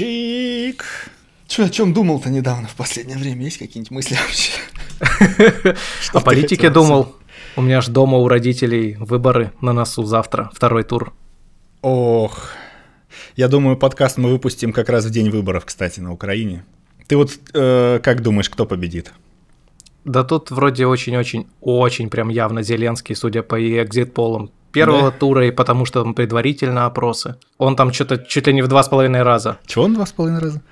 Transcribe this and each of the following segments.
Чик. Че, о чем думал-то недавно в последнее время? Есть какие-нибудь мысли вообще? О политике думал. У меня ж дома у родителей выборы на носу завтра, второй тур. Ох, я думаю, подкаст мы выпустим как раз в день выборов, кстати, на Украине. Ты вот э, как думаешь, кто победит? Да тут вроде очень-очень-очень прям явно Зеленский, судя по экзит-полам первого да. тура, и потому что там предварительно опросы. Он там что-то чуть ли не в два с половиной раза. Чего он два с половиной раза?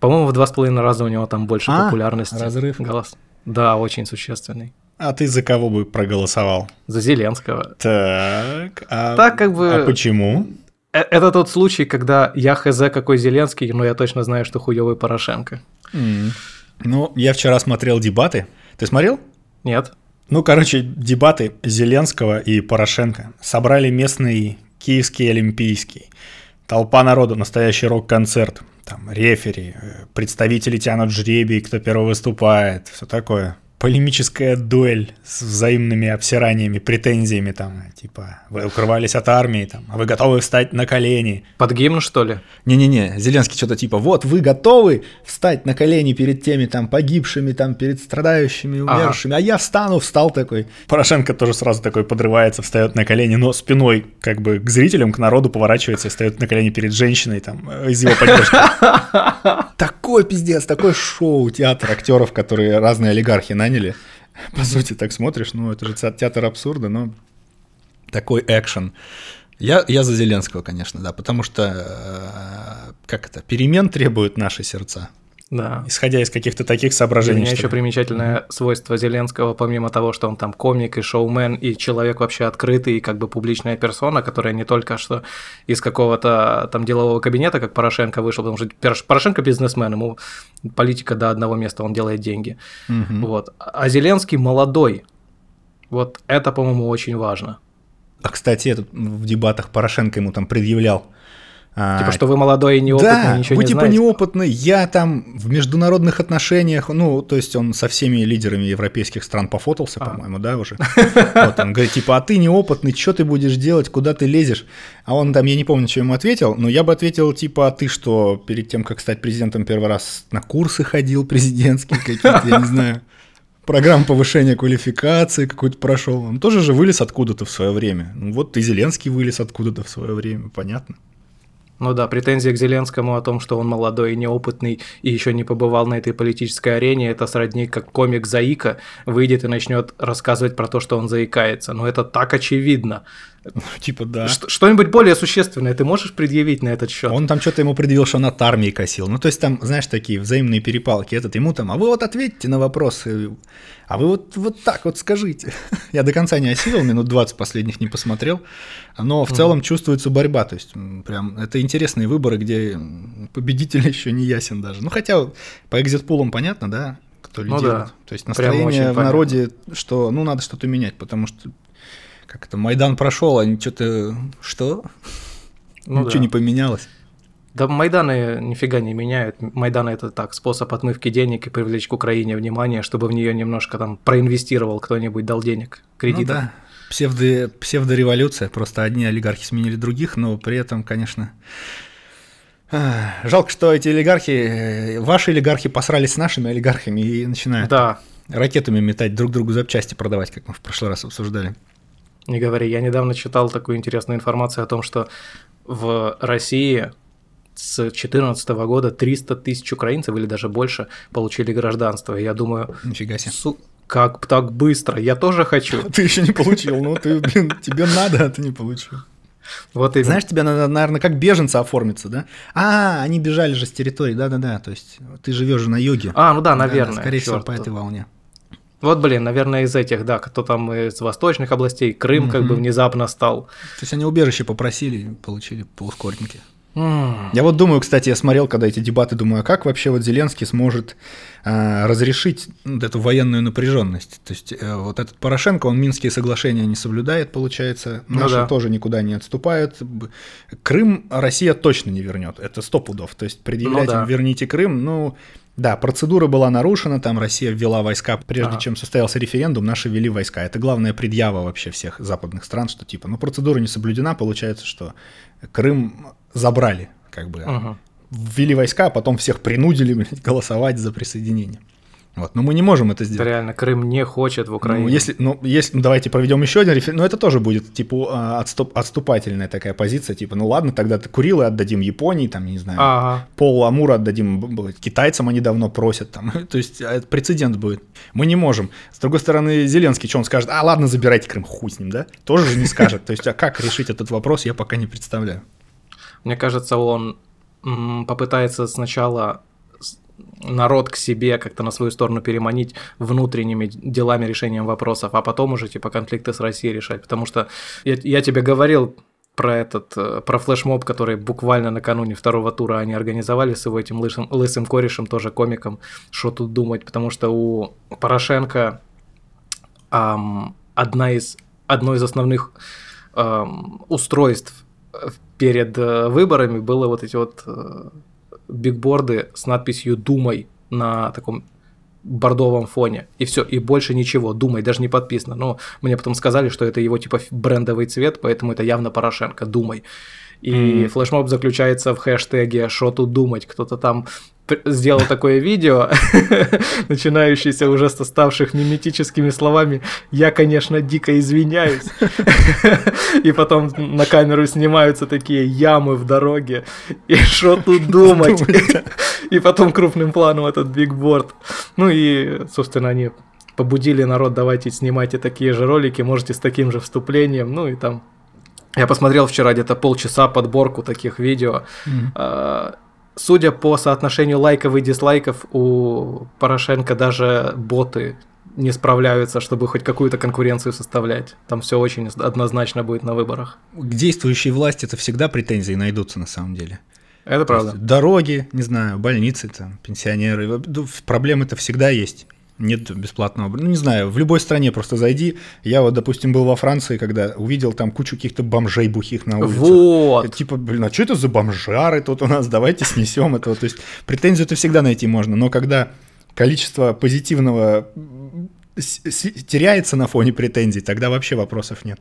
По-моему, в два с половиной раза у него там больше а, популярности. разрыв. Голос. Да, очень существенный. А ты за кого бы проголосовал? За Зеленского. Так, а, так как бы... а почему? Э, это тот случай, когда я хз какой Зеленский, но я точно знаю, что хуёвый Порошенко. Mm. Ну, я вчера смотрел дебаты. Ты смотрел? Нет. Ну, короче, дебаты Зеленского и Порошенко собрали местный киевский олимпийский. Толпа народу, настоящий рок-концерт. Там рефери, э, представители тянут жребий, кто первый выступает, все такое полемическая дуэль с взаимными обсираниями, претензиями там, типа, вы укрывались от армии, там, а вы готовы встать на колени. Под гимн, что ли? Не-не-не, Зеленский что-то типа, вот, вы готовы встать на колени перед теми там погибшими, там, перед страдающими, умершими, ага. а я встану, встал такой. Порошенко тоже сразу такой подрывается, встает на колени, но спиной как бы к зрителям, к народу поворачивается и встает на колени перед женщиной, там, из его поддержки. Такой пиздец, такой шоу, театр актеров, которые разные олигархи на наняли. По сути, так смотришь, ну, это же театр абсурда, но такой экшен. Я, я за Зеленского, конечно, да, потому что, э, как это, перемен требуют наши сердца. Да. Исходя из каких-то таких соображений. У меня еще примечательное mm-hmm. свойство Зеленского, помимо того, что он там комик и шоумен, и человек вообще открытый, и как бы публичная персона, которая не только что из какого-то там делового кабинета, как Порошенко вышел, потому что Порошенко бизнесмен, ему политика до одного места, он делает деньги. Mm-hmm. Вот. А Зеленский молодой. Вот это, по-моему, очень важно. А, кстати, этот в дебатах Порошенко ему там предъявлял Типа, что вы молодой и неопытный, да, ничего вы не типа знаете. неопытный, я там в международных отношениях, ну, то есть он со всеми лидерами европейских стран пофотался, а. по-моему, да, уже. Вот он говорит, типа, а ты неопытный, что ты будешь делать, куда ты лезешь? А он там, я не помню, что ему ответил, но я бы ответил, типа, а ты что, перед тем, как стать президентом первый раз на курсы ходил президентские какие-то, я не знаю программ повышения квалификации какой-то прошел. Он тоже же вылез откуда-то в свое время. Ну, вот и Зеленский вылез откуда-то в свое время, понятно. Ну да, претензия к Зеленскому о том, что он молодой и неопытный и еще не побывал на этой политической арене, это сродни как комик Заика выйдет и начнет рассказывать про то, что он заикается. Но это так очевидно. Ну, типа да. Что-нибудь более существенное ты можешь предъявить на этот счет? Он там что-то ему предъявил, что он от армии косил. Ну, то есть там, знаешь, такие взаимные перепалки. Этот ему там, а вы вот ответьте на вопросы, а вы вот, вот так вот скажите. Я до конца не осилил, минут 20 последних не посмотрел, но в целом чувствуется борьба. То есть прям это интересные выборы, где победитель еще не ясен даже. Ну, хотя по экзит-пулам понятно, да, кто лидирует. Ну, да. То есть настроение в народе, что ну надо что-то менять, потому что как это, Майдан прошел, а что-то, что? Ну, Ничего да. не поменялось. Да Майданы нифига не меняют. Майданы это так, способ отмывки денег и привлечь к Украине внимание, чтобы в нее немножко там проинвестировал кто-нибудь, дал денег, кредитов. Ну, да. Псевдо, псевдореволюция, просто одни олигархи сменили других, но при этом, конечно, жалко, что эти олигархи, э, ваши олигархи посрались с нашими олигархами и начинают да. ракетами метать друг другу запчасти продавать, как мы в прошлый раз обсуждали. Не говори, я недавно читал такую интересную информацию о том, что в России с 2014 года 300 тысяч украинцев или даже больше получили гражданство. Я думаю... Нифига себе. Су... Как так быстро? Я тоже хочу. Ты еще не получил, ну ты, блин, тебе надо, а ты не получил. Вот и Знаешь, тебе надо, наверное, как беженца оформиться, да? А, они бежали же с территории, да-да-да, то есть ты живешь же на юге. А, ну да, наверное. Да, скорее всего, по этой волне. Вот, блин, наверное, из этих, да, кто там из восточных областей, Крым угу. как бы внезапно стал. То есть они убежище попросили, получили по ускоренке. Я вот думаю, кстати, я смотрел, когда эти дебаты, думаю, а как вообще вот Зеленский сможет э, разрешить вот эту военную напряженность? То есть э, вот этот Порошенко, он Минские соглашения не соблюдает, получается, ну наши ну, да. тоже никуда не отступают. Крым Россия точно не вернет, это сто пудов. То есть предъявлять ну, да. им верните Крым, ну да, процедура была нарушена, там Россия ввела войска, прежде ага. чем состоялся референдум, наши ввели войска. Это главная предъява вообще всех западных стран, что типа, ну процедура не соблюдена, получается, что Крым забрали, как бы. Ага. ввели войска, а потом всех принудили блядь, голосовать за присоединение. Вот. Но мы не можем это сделать. Реально, Крым не хочет в Украине. Ну, если, ну, если, ну, давайте проведем еще один референдум, но это тоже будет, типа, а, отступ, отступательная такая позиция, типа, ну ладно, тогда Курилы отдадим Японии, там, не знаю, Ага. пол Амура отдадим китайцам, они давно просят, там, то есть а, это прецедент будет. Мы не можем. С другой стороны, Зеленский, что он скажет? А, ладно, забирайте Крым, хуй с ним, да? Тоже же не скажет. То есть, а как решить этот вопрос, я пока не представляю. Мне кажется, он попытается сначала народ к себе как-то на свою сторону переманить внутренними делами, решением вопросов, а потом уже типа конфликты с Россией решать. Потому что я, я тебе говорил про этот, э, про флешмоб, который буквально накануне второго тура они организовали с его этим лысым, лысым корешем, тоже комиком, что тут думать, потому что у Порошенко ам, одна из, одно из основных ам, устройств перед э, выборами было вот эти вот э, бигборды с надписью «Думай» на таком бордовом фоне. И все, и больше ничего. Думай, даже не подписано. Но мне потом сказали, что это его типа брендовый цвет, поэтому это явно Порошенко. Думай. И Мгм. флешмоб заключается в хэштеге «Что тут думать?». Кто-то там сделал такое видео, начинающееся уже с ставших миметическими словами «Я, конечно, дико извиняюсь». И потом на камеру снимаются такие ямы в дороге. И что тут думать? И потом крупным планом этот бигборд. Ну и, собственно, они побудили народ, давайте снимайте такие же ролики, можете с таким же вступлением, ну и там... Я посмотрел вчера где-то полчаса подборку таких видео. А, Судя по соотношению лайков и дизлайков, у Порошенко даже боты не справляются, чтобы хоть какую-то конкуренцию составлять. Там все очень однозначно будет на выборах. К действующей власти это всегда претензии найдутся на самом деле. Это То правда. есть Дороги, не знаю, больницы, там, пенсионеры. Проблемы-то всегда есть. Нет бесплатного. Ну, не знаю, в любой стране просто зайди. Я вот, допустим, был во Франции, когда увидел там кучу каких-то бомжей бухих на улице. Вот. Типа, блин, а что это за бомжары тут у нас? Давайте снесем этого. То есть претензию-то всегда найти можно, но когда количество позитивного теряется на фоне претензий, тогда вообще вопросов нет.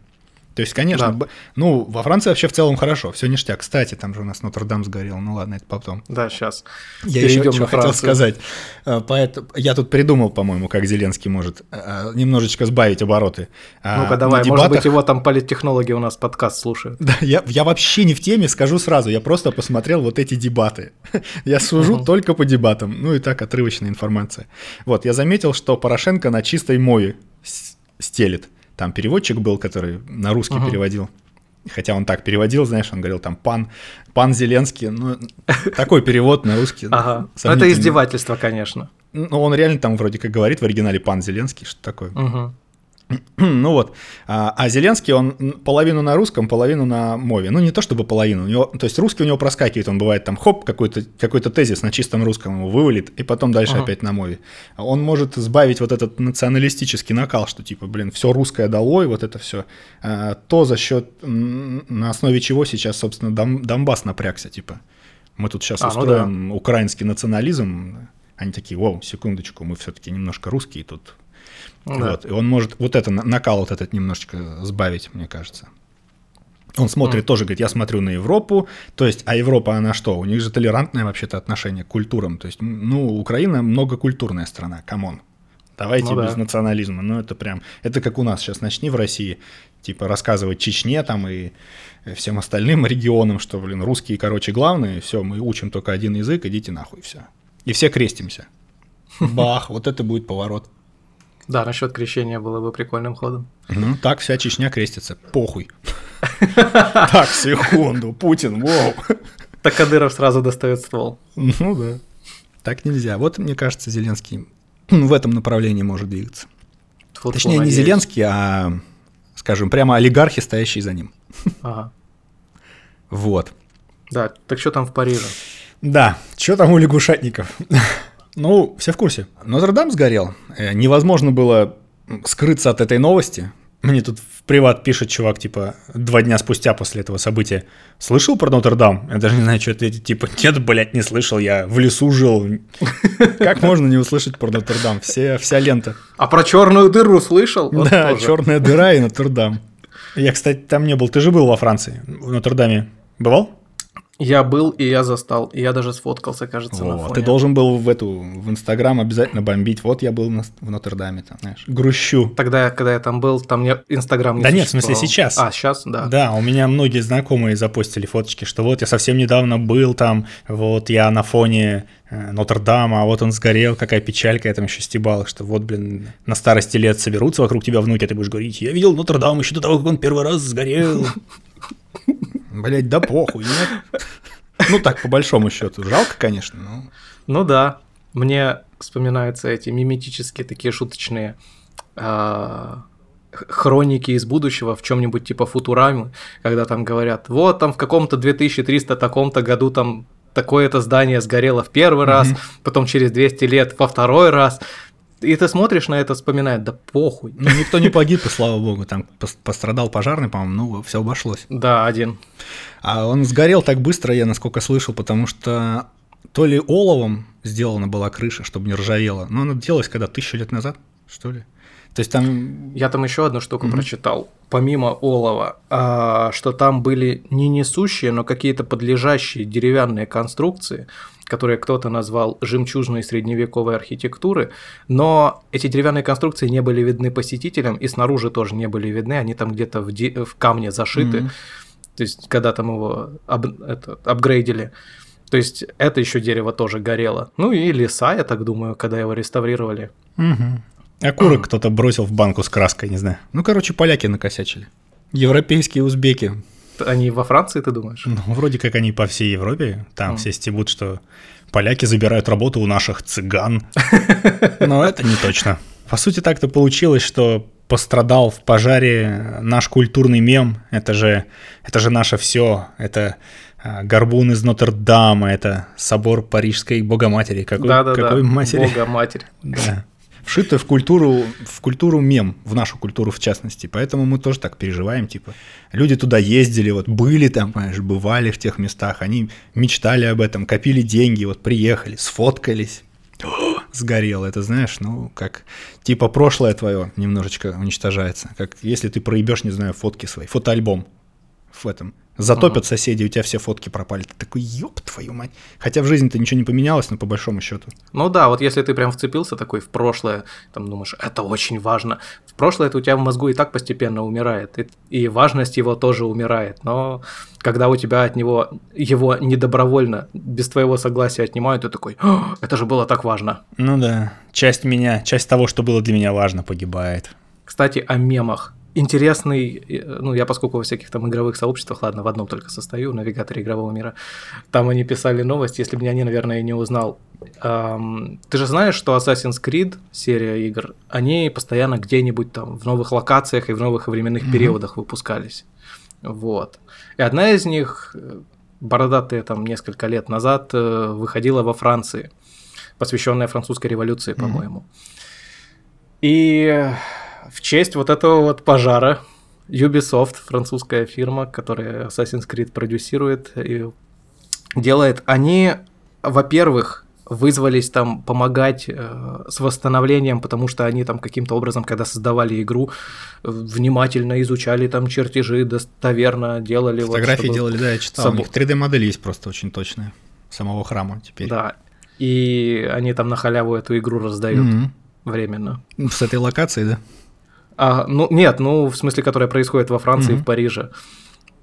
То есть, конечно, Да. ну, во Франции вообще в целом хорошо, все ништяк. Кстати, там же у нас Нотр-Дам сгорел, ну ладно, это потом. Да, сейчас. Я Перейдем еще что хотел сказать. А, Поэтому я тут придумал, по-моему, как Зеленский может а, немножечко сбавить обороты. А, Ну-ка на давай, может дебатах- быть его там политтехнологи у нас подкаст слушают. Да, я, я вообще не в теме, скажу сразу. Я просто посмотрел вот эти дебаты. Я сужу только по дебатам. Ну и так, отрывочная информация. Вот, я заметил, что Порошенко на чистой мове стелит. Там переводчик был, который на русский Мгм. переводил. Хотя он так переводил, знаешь, он говорил там пан, пан Зеленский. Ну, такой перевод на русский. Ага. Ну, Это издевательство, конечно. Ну, он реально там вроде как говорит в оригинале пан Зеленский, что такое. Мгм. Ну вот, а, а Зеленский, он половину на русском, половину на мове. Ну не то чтобы половину, у него, то есть русский у него проскакивает, он бывает там хоп, какой-то какой тезис на чистом русском его вывалит, и потом дальше Ага. опять на мове. А Он может сбавить вот этот националистический накал, что типа, блин, все русское долой, вот это все. то за счет, на основе чего сейчас, собственно, Дон- Донбасс напрягся, типа. Мы тут сейчас А, ну устроим украинский национализм. Они такие, вау, секундочку, мы все-таки немножко русские тут Да. вот, и он может вот это, на- накал вот этот немножечко сбавить, мне кажется. Он смотрит тоже, говорит, я смотрю на Европу, то есть, а Европа, она что? У них же толерантное вообще-то отношение к культурам. То есть, ну, Украина многокультурная страна, come on. Давайте Ну без да. национализма. Ну, это прям, это как у нас сейчас начни в России, типа, рассказывать Чечне там и всем остальным регионам, что, блин, русские, короче, главные, все, мы учим только один язык, идите нахуй, все. И все крестимся. Бах, вот это будет поворот. Да, насчет крещения было бы прикольным ходом. Ну, так вся Чечня крестится. Похуй. Так, секунду, Путин, воу. Так Кадыров сразу достает ствол. Ну да. Так нельзя. Вот, мне кажется, Зеленский в этом направлении может двигаться. Тьфу-тьфу, Точнее, не. Зеленский, а, скажем, прямо олигархи, стоящие за ним. Ага. Вот. Да, так что там в Париже? Да, что там у лягушатников? Ну, все в курсе. Нотр-Дам сгорел. Э, Невозможно было скрыться от этой новости. Мне тут в приват пишет чувак, типа, два дня спустя после этого события. Слышал про Нотр-Дам? Я даже не знаю, что ответить. Типа, нет, блядь, не слышал, я в лесу жил. Как можно не услышать про Нотр-Дам? Все, вся лента. А про черную дыру слышал? Да, черная дыра и Нотр-Дам. Я, кстати, там не был. Ты же был во Франции, в Нотр-Даме. Бывал? Я был, и я застал, и я даже сфоткался, кажется, О, на фоне. ты должен был в эту в Инстаграм обязательно бомбить. Вот я был на- в Нотр-Даме, там, знаешь, грущу. Тогда, когда я там был, там мне Инстаграм не Да нет, в смысле, сейчас. А, сейчас, да. Да, у меня многие знакомые запостили фоточки, что вот я совсем недавно был там, вот я на фоне э, Нотр-Дама, а вот он сгорел, какая печалька, я там еще стебал, что вот, блин, на старости лет соберутся вокруг тебя внуки, а ты будешь говорить, я видел Нотр-Дам еще до того, как он первый раз сгорел. Блять, да похуй, нет? Ну так, по большому счету, жалко, конечно, но... Ну да, мне вспоминаются эти миметические такие шуточные а, хроники из будущего в чем-нибудь типа Футурамы, когда там говорят, вот там в каком-то 2300 таком-то году там такое-то здание сгорело в первый раз, потом через 200 лет во второй раз. И ты смотришь на это, вспоминает, да похуй. Ну, никто не погиб, и слава богу, там пос- пострадал пожарный, по-моему, ну, все обошлось. Да, один. А он сгорел так быстро, я насколько слышал, потому что то ли оловом сделана была крыша, чтобы не ржавела, но она делалась когда, тысячу лет назад, что ли? То есть там... Я там еще одну штуку прочитал, помимо олова, а, что там были не несущие, но какие-то подлежащие деревянные конструкции, которые кто-то назвал жемчужной средневековой архитектуры, но эти деревянные конструкции не были видны посетителям и снаружи тоже не были видны, они там где-то в, ди- в камне зашиты, Мгм. то есть когда там его ап- это, апгрейдили. То есть это еще дерево тоже горело. Ну и леса, я так думаю, когда его реставрировали. Мгм. Окурок кто-то бросил в банку с краской, не знаю. Ну, короче, поляки накосячили. Европейские узбеки. Они во Франции, ты думаешь? Ну, вроде как они по всей Европе. Там Мгм. все стебут, что поляки забирают работу у наших цыган. Но это не точно. По сути, так-то получилось, что пострадал в пожаре наш культурный мем. Это же, это же наше все. Это а, горбун из Нотр-Дама, это собор Парижской Богоматери. Какой, Да-да-да. какой матери? Бога матерь. Да. Вшито в культуру, в культуру мем, в нашу культуру в частности. Поэтому мы тоже так переживаем, типа. Люди туда ездили, вот были там, понимаешь, бывали в тех местах, они мечтали об этом, копили деньги, вот приехали, сфоткались. Сгорело, это знаешь, ну, как, типа, прошлое твое немножечко уничтожается. Как если ты проебешь, не знаю, фотки свои, фотоальбом в этом. Затопят соседи, у тебя все фотки пропали. Ты такой, ёб твою мать. Хотя в жизни-то ничего не поменялось, но по большому счету. Ну да, вот если ты прям вцепился такой в прошлое, там думаешь, это очень важно. В прошлое это у тебя в мозгу и так постепенно умирает, и, и важность его тоже умирает. Но когда у тебя от него его недобровольно, без твоего согласия отнимают, ты такой, «О, это же было так важно. Ну да, часть меня, часть того, что было для меня важно, погибает. Кстати, о мемах. Интересный, ну, я поскольку во всяких там игровых сообществах, ладно, в одном только состою, навигаторе игрового мира, там они писали новость, если бы я не, наверное, не узнал. Ам, ты же знаешь, что Assassin's Creed, серия игр, они постоянно где-нибудь там в новых локациях и в новых временных Мгм. периодах выпускались. Вот. И одна из них, э, бородатая там несколько лет назад, э, выходила во Франции, посвященная французской революции, Мгм. по-моему. И в честь вот этого вот пожара Ubisoft, французская фирма, которая Assassin's Creed продюсирует и делает, они, во-первых, вызвались там помогать э, с восстановлением, потому что они там каким-то образом, когда создавали игру, внимательно изучали там чертежи, достоверно делали. вот, Фотографии чтобы- делали, да, я читал. У собо- них 3D-модель есть просто очень точная. Самого храма теперь. Да. И они там на халяву эту игру раздают Мгм. временно. С этой локацией, да? А, ну, нет, ну, в смысле, которая происходит во Франции и Мгм. в Париже.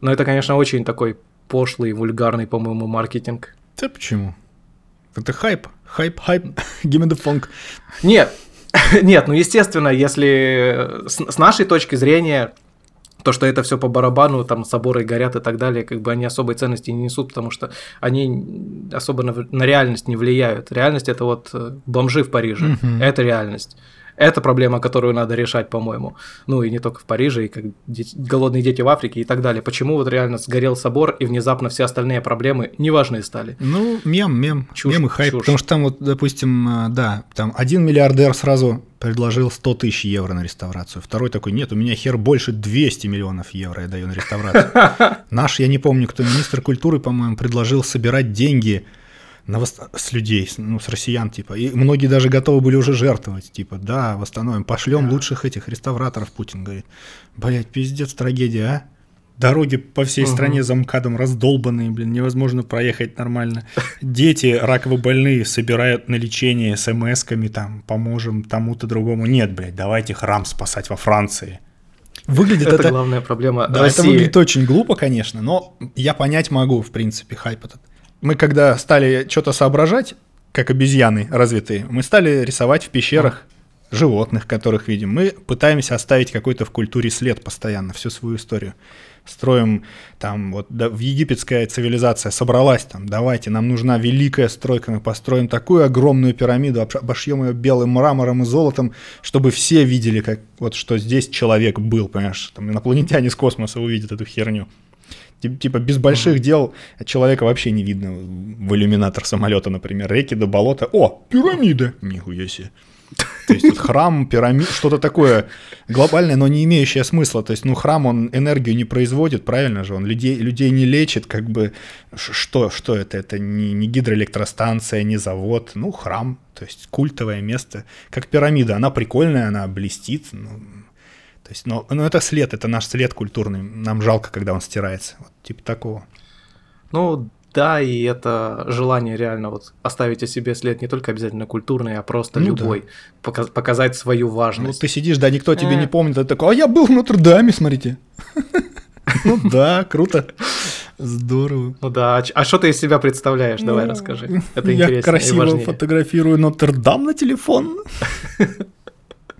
Но это, конечно, очень такой пошлый, вульгарный, по-моему, маркетинг. Да почему? Это хайп. Хайп, хайп. Give me the funk. Нет, нет, ну, естественно, если с, с нашей точки зрения, то, что это все по барабану, там соборы горят и так далее, как бы они особой ценности не несут, потому что они особо на, на реальность не влияют. Реальность это вот э, бомжи в Париже. Мгм. Это реальность. Это проблема, которую надо решать, по-моему. Ну и не только в Париже, и как дети- голодные дети в Африке и так далее. Почему вот реально сгорел собор, и внезапно все остальные проблемы неважные стали? Ну, мем, мем, Чушь, мем и хайп. чушь. Потому что там вот, допустим, а, да, там один миллиардер сразу предложил 100 тысяч евро на реставрацию. Второй такой, нет, у меня хер больше 200 миллионов евро я даю на реставрацию. Наш, я не помню, кто, министр культуры, по-моему, предложил собирать деньги на вос- с людей, с- ну, с россиян, типа. И многие даже готовы были уже жертвовать. Типа, да, восстановим, пошлем Да. лучших этих реставраторов, Путин говорит. Блять, пиздец, трагедия, а? Дороги по всей угу. стране за МКАДом раздолбанные, блин, невозможно проехать нормально. Дети раково больные собирают на лечение смс-ками, там, поможем тому-то другому. Нет, блядь, давайте храм спасать во Франции. Выглядит это... Это главная проблема Да, России. это выглядит очень глупо, конечно, но я понять могу, в принципе, хайп этот. Мы когда стали что-то соображать, как обезьяны развитые, мы стали рисовать в пещерах животных, которых видим. Мы пытаемся оставить какой-то в культуре след постоянно, всю свою историю. Строим там, вот да, в египетская цивилизация собралась там, давайте, нам нужна великая стройка, мы построим такую огромную пирамиду, обошьем ее белым мрамором и золотом, чтобы все видели, как, вот, что здесь человек был, понимаешь, там инопланетяне с космоса увидят эту херню. Типа без больших дел человека вообще не видно в иллюминатор самолета, например, реки до болота. О, пирамида! Нихуя себе. То есть храм, пирамид, что-то такое глобальное, но не имеющее смысла. То есть, ну, храм, он энергию не производит, правильно же? Он людей, людей не лечит, как бы, что, что это? Это не, не гидроэлектростанция, не завод, ну, храм, то есть культовое место. Как пирамида, она прикольная, она блестит, ну, то есть, но, но это след, это наш след культурный. Нам жалко, когда он стирается. Вот, типа такого. Ну, да, и это желание реально вот оставить о себе след не только обязательно культурный, а просто ну, любой, да. показать свою важность. Ну ты сидишь, да, никто тебе не э. помнит, ты такой, а я был в Нотр-Даме, смотрите. Ну да, круто. Здорово. Ну да, а что ты из себя представляешь? Давай ну, расскажи. Это интересно. Я красиво фотографирую Нотр-Дам на телефон.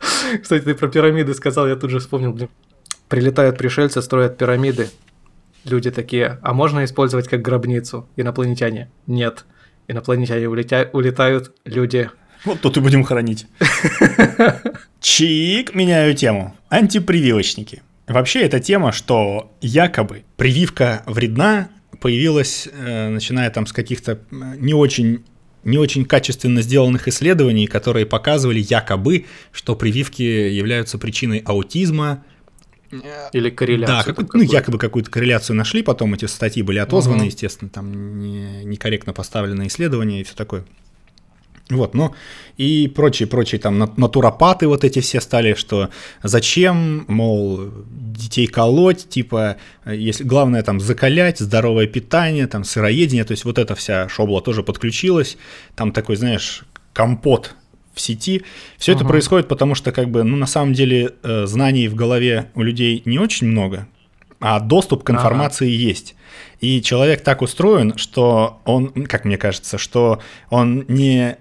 Кстати, ты про пирамиды сказал, я тут же вспомнил, блин. Прилетают пришельцы, строят пирамиды, Люди такие, а можно использовать как гробницу? Инопланетяне? Нет. Инопланетяне улетя... улетают, люди... Вот тут и будем хоронить. Чик, меняю тему. Антипрививочники. Вообще эта тема, что якобы прививка вредна, появилась, э, начиная там с каких-то э, не очень не очень качественно сделанных исследований, которые показывали якобы, что прививки являются причиной аутизма, или корреляцию. Да, как, ну, якобы какую-то корреляцию нашли, потом эти статьи были отозваны, угу. естественно, там не, некорректно поставленные исследования и все такое. Вот, ну и прочие, прочие там натуропаты вот эти все стали, что зачем, мол, детей колоть, типа, если главное там закалять, здоровое питание, там сыроедение, то есть вот эта вся шобла тоже подключилась, там такой, знаешь, компот в сети. Все uh-huh. это происходит потому, что как бы, ну, на самом деле, э, знаний в голове у людей не очень много, а доступ к информации uh-huh. есть. И человек так устроен, что он, как мне кажется, что он не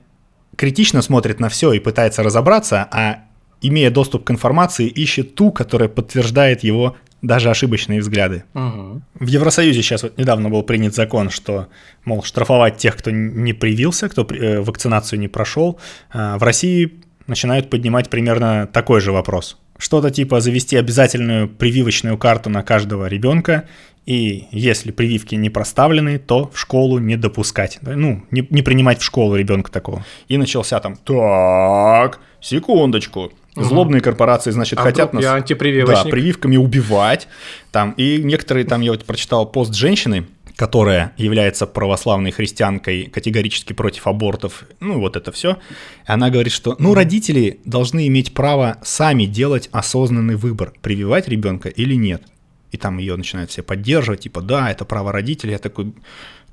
критично смотрит на все и пытается разобраться, а имея доступ к информации, ищет ту, которая подтверждает его даже ошибочные взгляды. Угу. В Евросоюзе сейчас вот недавно был принят закон, что, мол, штрафовать тех, кто не привился, кто э, вакцинацию не прошел. А в России начинают поднимать примерно такой же вопрос. Что-то типа завести обязательную прививочную карту на каждого ребенка, и если прививки не проставлены, то в школу не допускать. Ну, не, не принимать в школу ребенка такого. И начался там, так, секундочку, Злобные корпорации, значит, а хотят нас я да, прививками убивать. Там, и некоторые, там я вот прочитал пост женщины, которая является православной христианкой, категорически против абортов, ну вот это все. Она говорит, что ну родители должны иметь право сами делать осознанный выбор, прививать ребенка или нет. И там ее начинают все поддерживать, типа да, это право родителей. Я такой,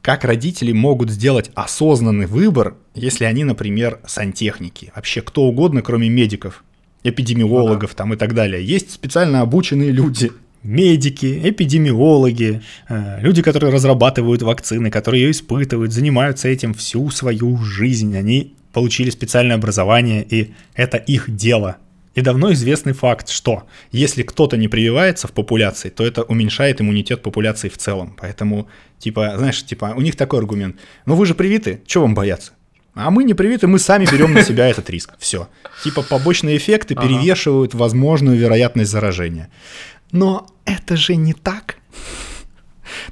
как родители могут сделать осознанный выбор, если они, например, сантехники, вообще кто угодно, кроме медиков, эпидемиологов там и так далее. Есть специально обученные люди, медики, эпидемиологи, э, люди, которые разрабатывают вакцины, которые ее испытывают, занимаются этим всю свою жизнь. Они получили специальное образование, и это их дело. И давно известный факт, что если кто-то не прививается в популяции, то это уменьшает иммунитет популяции в целом. Поэтому, типа, знаешь, типа, у них такой аргумент. Ну вы же привиты, чего вам бояться? А мы не привиты, мы сами берем на себя этот риск. Все. Типа побочные эффекты перевешивают возможную вероятность заражения. Но это же не так.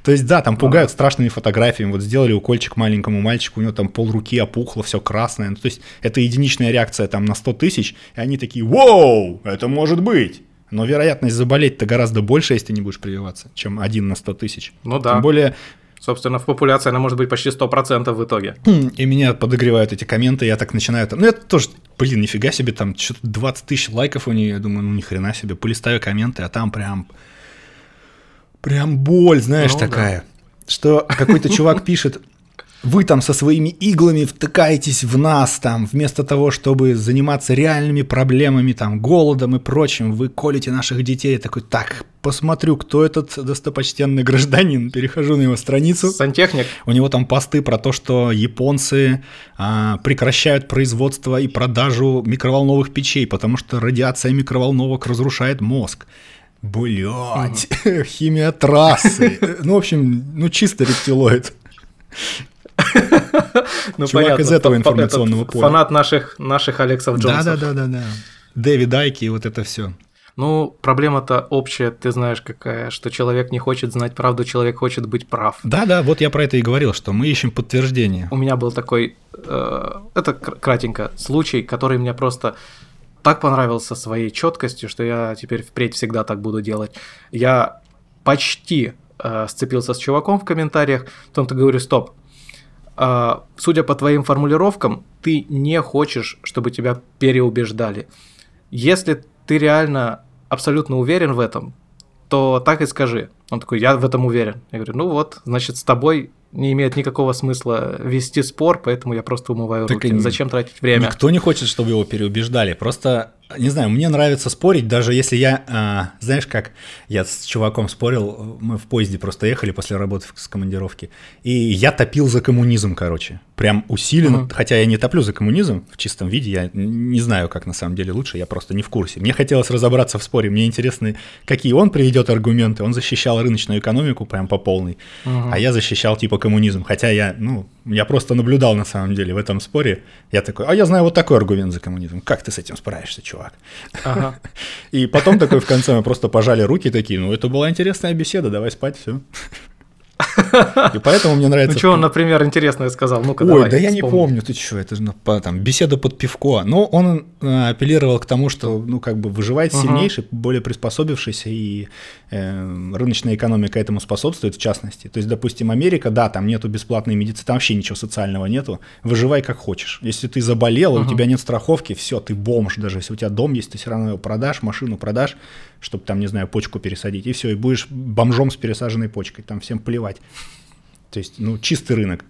То есть, да, там пугают страшными фотографиями. Вот сделали укольчик маленькому мальчику, у него там пол руки опухло, все красное. Ну, то есть, это единичная реакция там на 100 тысяч, и они такие, вау, это может быть. Но вероятность заболеть-то гораздо больше, если ты не будешь прививаться, чем один на 100 тысяч. Ну да. Тем более, Собственно, в популяции она может быть почти 100% в итоге. Хм, и меня подогревают эти комменты, я так начинаю там... Ну, это тоже, блин, нифига себе, там что-то 20 тысяч лайков у нее, я думаю, ну, ни хрена себе, полистаю комменты, а там прям прям боль, знаешь, Ну, такая. Что какой-то чувак пишет, вы там со своими иглами втыкаетесь в нас там, вместо того, чтобы заниматься реальными проблемами, там, голодом и прочим, вы колите наших детей. Я такой, так, посмотрю, кто этот достопочтенный гражданин, перехожу на его страницу. Сантехник. У него там посты про то, что японцы а, прекращают производство и продажу микроволновых печей, потому что радиация микроволновок разрушает мозг. Блять, химия трассы. Ну, в общем, ну чисто рептилоид. Ну, Чувак из этого информационного поля. Фанат наших, наших Алексов Джонсов. Да-да-да-да-да. Дэви Дайки и вот это все. Ну, проблема-то общая, ты знаешь какая, что человек не хочет знать правду, человек хочет быть прав. Да-да, вот я про это и говорил, что мы ищем подтверждение. У меня был такой, э, это кр- кратенько, случай, который мне просто так понравился своей четкостью, что я теперь впредь всегда так буду делать. Я почти э, сцепился с чуваком в комментариях, потом-то говорю, стоп, э, судя по твоим формулировкам, ты не хочешь, чтобы тебя переубеждали. Если ты реально абсолютно уверен в этом, то так и скажи. Он такой, я в этом уверен. Я говорю, ну вот, значит, с тобой не имеет никакого смысла вести спор, поэтому я просто умываю Так руки. Зачем тратить время? Никто не хочет, чтобы его переубеждали. Просто, не знаю, мне нравится спорить, даже если я, а, знаешь как, я с чуваком спорил, мы в поезде просто ехали после работы с командировки, и я топил за коммунизм, короче, прям усиленно, Мгм. хотя я не топлю за коммунизм в чистом виде, я не знаю, как на самом деле лучше, я просто не в курсе. Мне хотелось разобраться в споре, мне интересно, какие он приведет аргументы. Он защищал рыночную экономику прям по полной, Мгм. а я защищал типа коммунизм. Хотя я, ну, я просто наблюдал на самом деле в этом споре. Я такой, а я знаю вот такой аргумент за коммунизм. Как ты с этим справишься, чувак? Ага. И потом такой в конце мы просто пожали руки такие, ну, это была интересная беседа, давай спать, все. И поэтому мне Ну нравится... что он, например, интересное сказал? Ну-ка, Ой, давай, да я не вспомни. помню, ты что, это же ну, там беседа под пивко. Но он э, апеллировал к тому, что, ну, как бы выживает Ага. сильнейший, более приспособившийся, и рыночная экономика этому способствует, в частности. То есть, допустим, Америка, да, там нету бесплатной медицины, там вообще ничего социального нету. Выживай как хочешь. Если ты заболел, и у тебя нет страховки, все, ты бомж. Даже если у тебя дом есть, ты все равно его продашь, машину продашь, чтобы там, не знаю, почку пересадить, и все, и будешь бомжом с пересаженной почкой. Там всем плевать. То есть, ну, чистый рынок.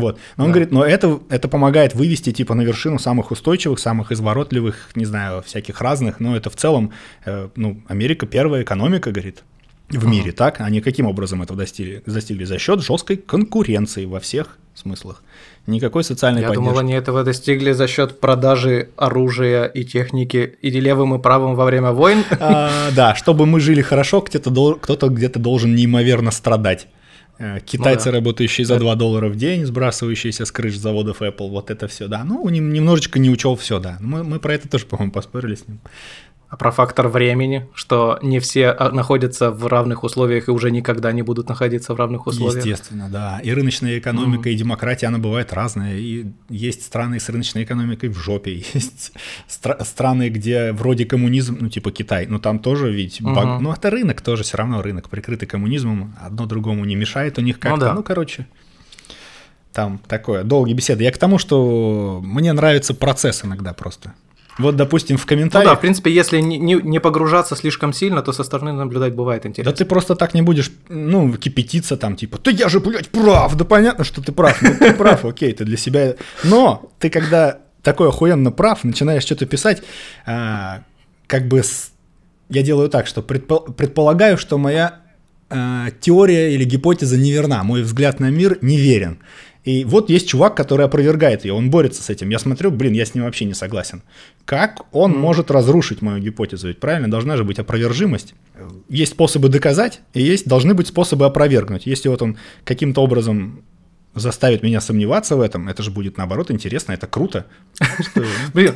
Вот. Но он Да. говорит, но это, это помогает вывести типа на вершину самых устойчивых, самых изворотливых, не знаю, всяких разных. Но это в целом, э, ну, Америка первая экономика, говорит, в Ага. мире, так? Они каким образом этого достигли? Достигли за счет жесткой конкуренции во всех смыслах. Никакой социальной Я поддержки. думал, они этого достигли за счет продажи оружия и техники и левым и правым во время войн. А, да, чтобы мы жили хорошо, где-то кто-то где-то должен неимоверно страдать. Э, Китайцы, Ну да. работающие за 2 доллара в день, сбрасывающиеся с крыш заводов Apple, вот это все, да. Ну, нем- немножечко не учел все, да. Мы, мы про это тоже, по-моему, поспорили с ним. А про фактор времени, что не все а, находятся в равных условиях и уже никогда не будут находиться в равных условиях. Естественно, да. И рыночная экономика, и демократия, она бывает разная. И есть страны с рыночной экономикой в жопе, есть стра- страны, где вроде коммунизм, ну, типа Китай, но там тоже ведь, баг- Мгм. ну, это рынок тоже, все равно рынок, прикрытый коммунизмом, одно другому не мешает у них Ну как-то. да. Ну, короче, там такое, долгие беседы. Я к тому, что мне нравится процесс иногда просто. Вот, допустим, в Ну комментариях... да, в принципе, если не, не- не погружаться слишком сильно, то со стороны наблюдать бывает Да интересно. ты просто так не будешь, ну, кипятиться там, типа, да я же, блядь, прав, да понятно, что ты прав, ну ты прав, окей, ты для себя... Но ты когда такой охуенно прав, начинаешь что-то писать, а, как бы с- я делаю так, что предпо- предполагаю, что моя а, теория или гипотеза неверна, мой взгляд на мир неверен. И вот есть чувак, который опровергает ее, он борется с этим. Я смотрю, блин, я с ним вообще не согласен. Как он Мгм. может разрушить мою гипотезу? Ведь правильно, должна же быть опровержимость. Есть способы доказать, и есть должны быть способы опровергнуть. Если вот он каким-то образом заставит меня сомневаться в этом, это же будет наоборот интересно, это круто. Блин,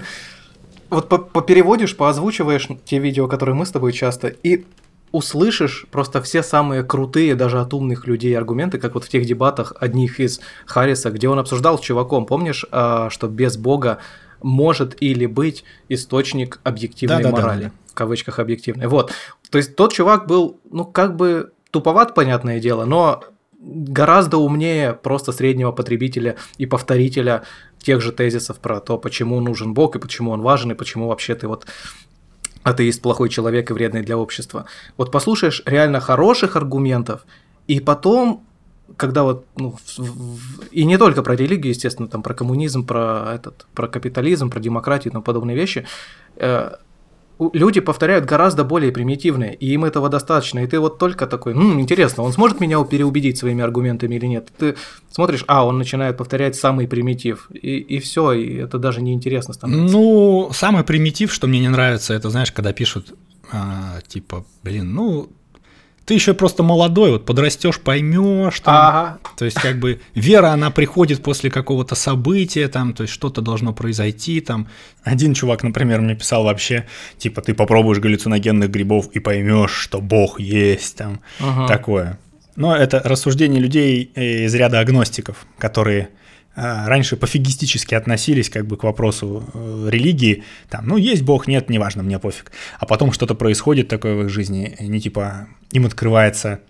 вот по- попереводишь, поозвучиваешь те видео, которые мы с тобой часто, и услышишь просто все самые крутые, даже от умных людей аргументы, как вот в тех дебатах одних из Харриса, где он обсуждал с чуваком, помнишь, а, что без Бога может или быть источник объективной Да-да-да, морали, да-да. в кавычках объективной. Вот, то есть тот чувак был, ну, как бы туповат, понятное дело, но гораздо умнее просто среднего потребителя и повторителя тех же тезисов про то, почему нужен Бог и почему он важен, и почему вообще ты вот атеист плохой человек и вредный для общества. Вот послушаешь реально хороших аргументов, и потом когда вот, ну, и не только про религию, естественно, там про коммунизм, про этот, про капитализм, про демократию и тому подобные вещи, э, люди повторяют гораздо более примитивные, и им этого достаточно. И ты вот только такой, ну, интересно, он сможет меня переубедить своими аргументами или нет? Ты смотришь, а, он начинает повторять самый примитив, и, и все, и это даже не интересно становится. Ну, самый примитив, что мне не нравится, это, знаешь, когда пишут, а, типа, блин, ну, ты еще просто молодой, вот подрастешь, поймешь. Там. Ага. То есть, как бы вера, она приходит после какого-то события, там, то есть что-то должно произойти. Там. Один чувак, например, мне писал вообще, типа, ты попробуешь галлюциногенных грибов и поймешь, что Бог есть, там, ага. такое. Но это рассуждение людей э, из ряда агностиков, которые раньше пофигистически относились как бы к вопросу э, религии, там, ну, есть Бог, нет, неважно, мне пофиг. А потом что-то происходит такое в их жизни, они типа, им открывается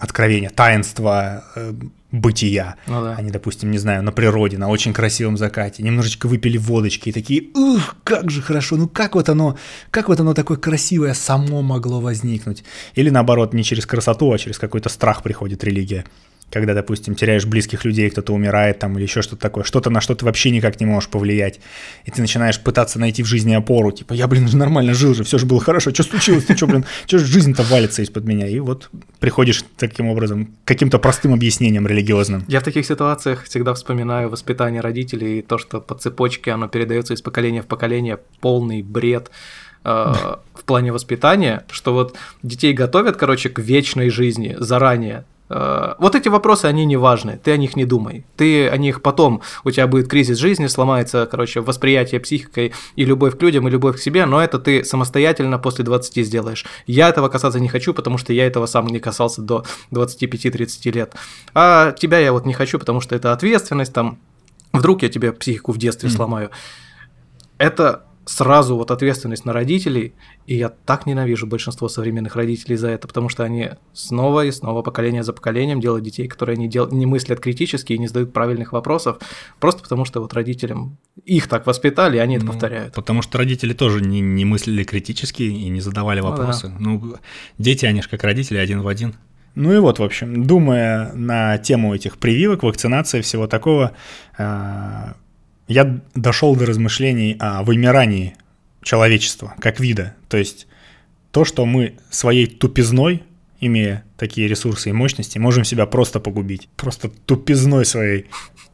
откровение, таинство э, бытия. Ну, да. Они, допустим, не знаю, на природе, на очень красивом закате, немножечко выпили водочки и такие, ух, как же хорошо, ну как вот оно, как вот оно такое красивое само могло возникнуть. Или наоборот, не через красоту, а через какой-то страх приходит религия когда, допустим, теряешь близких людей, кто-то умирает там или еще что-то такое, что-то на что ты вообще никак не можешь повлиять, и ты начинаешь пытаться найти в жизни опору, типа, я, блин, нормально жил же, все же было хорошо, что случилось, ты что, блин, что же жизнь-то валится из-под меня, и вот приходишь таким образом каким-то простым объяснением религиозным. Я в таких ситуациях всегда вспоминаю воспитание родителей, и то, что по цепочке оно передается из поколения в поколение, полный бред, э, в плане воспитания, что вот детей готовят, короче, к вечной жизни заранее. Э, вот эти вопросы, они не важны, ты о них не думай. Ты о них потом, у тебя будет кризис жизни, сломается, короче, восприятие психикой и любовь к людям, и любовь к себе, но это ты самостоятельно после 20 сделаешь. Я этого касаться не хочу, потому что я этого сам не касался до 25-30 лет. А тебя я вот не хочу, потому что это ответственность, там, вдруг я тебе психику в детстве mm. сломаю. Это сразу вот ответственность на родителей, и я так ненавижу большинство современных родителей за это, потому что они снова и снова, поколение за поколением делают детей, которые не, дел... не мыслят критически и не задают правильных вопросов, просто потому что вот родителям их так воспитали, и они ну, это повторяют. Потому что родители тоже не, не мыслили критически и не задавали вопросы. Ну, да. ну дети, они же как родители один в один. Ну и вот, в общем, думая на тему этих прививок, вакцинации, всего такого, а, я дошел до размышлений о вымирании человечества как вида. То есть то, что мы своей тупизной, имея такие ресурсы и мощности, можем себя просто погубить. Просто тупизной своей.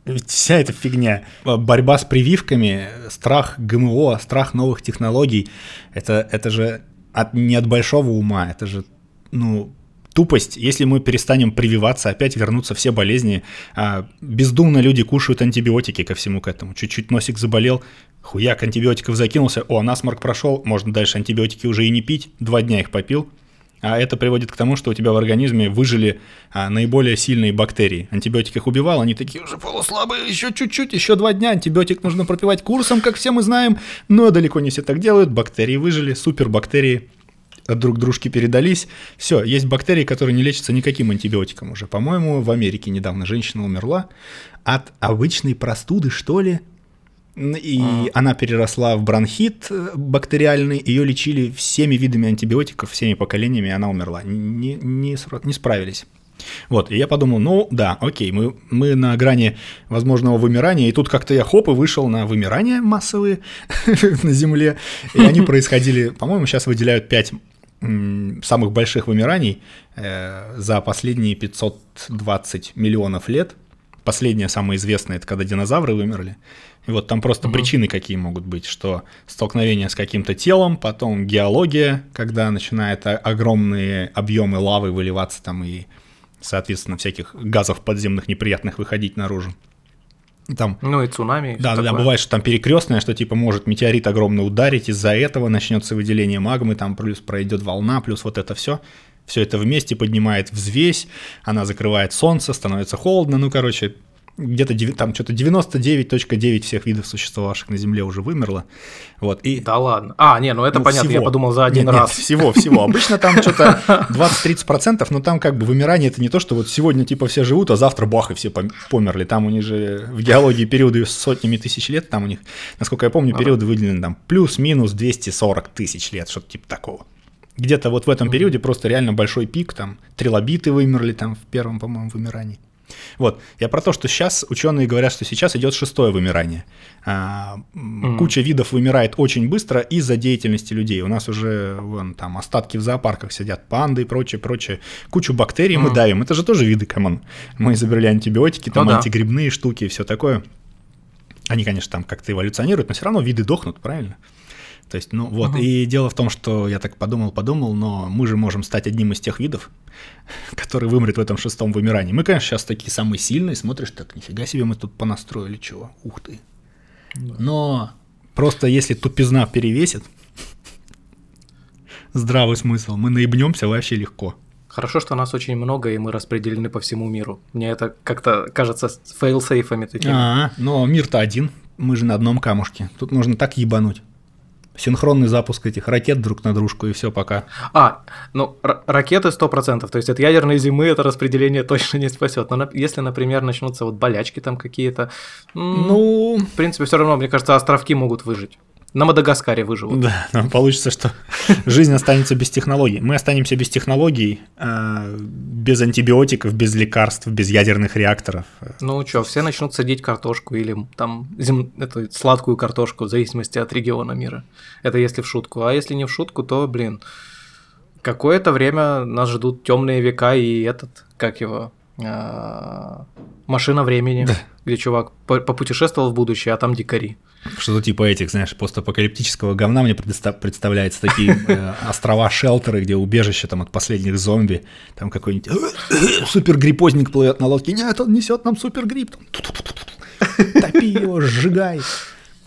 Ведь вся эта фигня. Борьба с прививками, страх ГМО, страх новых технологий, это, это же от, не от большого ума, это же ну, тупость, если мы перестанем прививаться, опять вернутся все болезни. А, бездумно люди кушают антибиотики ко всему к этому. Чуть-чуть носик заболел, хуяк антибиотиков закинулся, о, насморк прошел, можно дальше антибиотики уже и не пить, два дня их попил. А это приводит к тому, что у тебя в организме выжили а, наиболее сильные бактерии. Антибиотик их убивал, они такие уже полуслабые, еще чуть-чуть, еще два дня. Антибиотик нужно пропивать курсом, как все мы знаем, но далеко не все так делают. Бактерии выжили, супербактерии от друг дружки передались. Все, есть бактерии, которые не лечатся никаким антибиотиком уже. По-моему, в Америке недавно женщина умерла от обычной простуды, что ли. И а. она переросла в бронхит э, бактериальный, ее лечили всеми видами антибиотиков, всеми поколениями, и она умерла. Не, не, не справились. Вот, и я подумал, ну да, окей, мы, мы на грани возможного вымирания, и тут как-то я хоп и вышел на вымирания массовые на Земле, и они происходили, по-моему, сейчас выделяют 5 самых больших вымираний э, за последние 520 миллионов лет. Последнее, самое известное, это когда динозавры вымерли. И вот там просто угу. причины какие могут быть, что столкновение с каким-то телом, потом геология, когда начинает огромные объемы лавы выливаться там и, соответственно, всяких газов подземных неприятных выходить наружу. Там, ну и цунами. Да, да, да, бывает, что там перекрестное, что типа может метеорит огромно ударить, из-за этого начнется выделение магмы, там плюс пройдет волна, плюс вот это все. Все это вместе поднимает взвесь, она закрывает солнце, становится холодно, ну, короче, где-то там что-то 99.9 всех видов существовавших на Земле уже вымерло. Вот, и... Да ладно. А, не, ну это ну, понятно, всего. я подумал за один нет, раз. Нет, всего, всего. Обычно там что-то 20-30%, но там как бы вымирание это не то, что вот сегодня типа все живут, а завтра бах, и все померли. Там у них же в геологии периоды с сотнями тысяч лет, там у них, насколько я помню, периоды выделены там плюс-минус 240 тысяч лет, что-то типа такого. Где-то вот в этом периоде просто реально большой пик, там трилобиты вымерли там в первом, по-моему, вымирании. Вот, я про то, что сейчас ученые говорят, что сейчас идет шестое вымирание. А, mm. Куча видов вымирает очень быстро из-за деятельности людей. У нас уже вон там остатки в зоопарках сидят, панды и прочее, прочее. Кучу бактерий mm. мы давим. Это же тоже виды, come on. Мы изобрели антибиотики, там ну, антигрибные да. штуки и все такое. Они, конечно, там как-то эволюционируют, но все равно виды дохнут, правильно? То есть, ну вот, угу. и дело в том, что я так подумал, подумал, но мы же можем стать одним из тех видов, который вымрет в этом шестом вымирании. Мы, конечно, сейчас такие самые сильные, смотришь, так, нифига себе мы тут понастроили чего, ух ты. Да. Но просто если тупизна перевесит, здравый смысл, мы наебнемся вообще легко. Хорошо, что нас очень много, и мы распределены по всему миру. Мне это как-то кажется failsafe ами такими. А, но мир-то один, мы же на одном камушке. Тут можно так ебануть синхронный запуск этих ракет друг на дружку, и все, пока. А, ну, ракеты 100%, то есть от ядерной зимы это распределение точно не спасет. Но если, например, начнутся вот болячки там какие-то, ну, в принципе, все равно, мне кажется, островки могут выжить. На Мадагаскаре выживут. Да, нам получится, что жизнь останется без технологий. Мы останемся без технологий, а, без антибиотиков, без лекарств, без ядерных реакторов. Ну что, все начнут садить картошку или там зем... эту сладкую картошку в зависимости от региона мира. Это если в шутку. А если не в шутку, то, блин, какое-то время нас ждут темные века и этот, как его, а, машина времени, да. где чувак попутешествовал в будущее, а там дикари. Что-то типа этих, знаешь, постапокалиптического говна мне представляется такие э, острова-шелтеры, где убежище там от последних зомби, там какой-нибудь супергриппозник плывет на лодке, нет, он несет нам супергрипп, топи его, сжигай.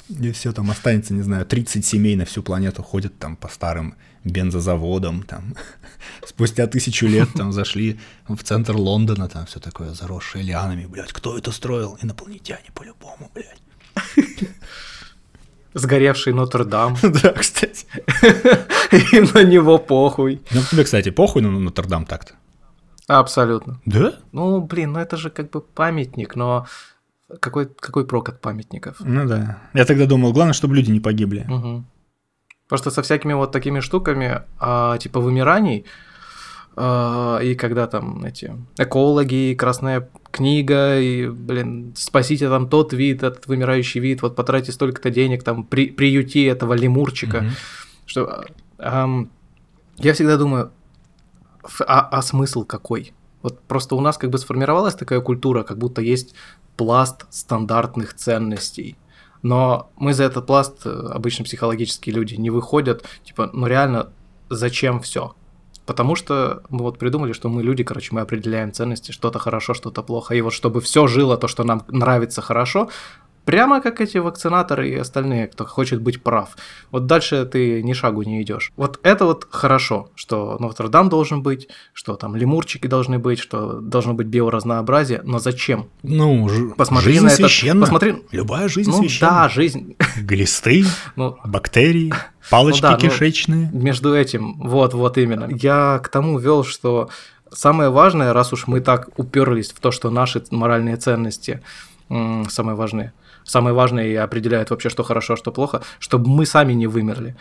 И все, там останется, не знаю, 30 семей на всю планету ходят там по старым бензозаводам, там спустя тысячу лет там зашли в центр Лондона, там все такое заросшее лианами, блядь, кто это строил? Инопланетяне по-любому, блядь. Сгоревший Нотр-Дам. Да, кстати. И на него похуй. Ну, тебе, кстати, похуй на Нотр-Дам так-то? Абсолютно. Да? Ну, блин, ну это же как бы памятник, но какой, какой прок от памятников? Ну да. Я тогда думал, главное, чтобы люди не погибли. Угу. Просто со всякими вот такими штуками, а, типа вымираний, а, и когда там эти экологи, красная книга, и, блин, спасите там тот вид, этот вымирающий вид, вот потратьте столько-то денег, там, при, приюти этого лемурчика. Mm-hmm. Что, эм, я всегда думаю, а, а смысл какой? Вот просто у нас как бы сформировалась такая культура, как будто есть пласт стандартных ценностей. Но мы за этот пласт, э, обычно психологические люди, не выходят, типа, ну реально, зачем все? Потому что мы вот придумали, что мы люди, короче, мы определяем ценности, что-то хорошо, что-то плохо. И вот чтобы все жило то, что нам нравится хорошо, Прямо как эти вакцинаторы и остальные, кто хочет быть прав. Вот дальше ты ни шагу не идешь. Вот это вот хорошо, что Нотр-Дам должен быть, что там лемурчики должны быть, что должно быть биоразнообразие, но зачем? Ну, посмотри жизнь на это. священна. Посмотри... Любая жизнь ну, священна. Да, жизнь. Глисты, ну, бактерии, палочки ну, да, кишечные. Ну, между этим, вот, вот именно. Я к тому вел, что самое важное, раз уж мы так уперлись в то, что наши моральные ценности самые важные, самое важное и определяет вообще, что хорошо, а что плохо, чтобы мы сами не вымерли.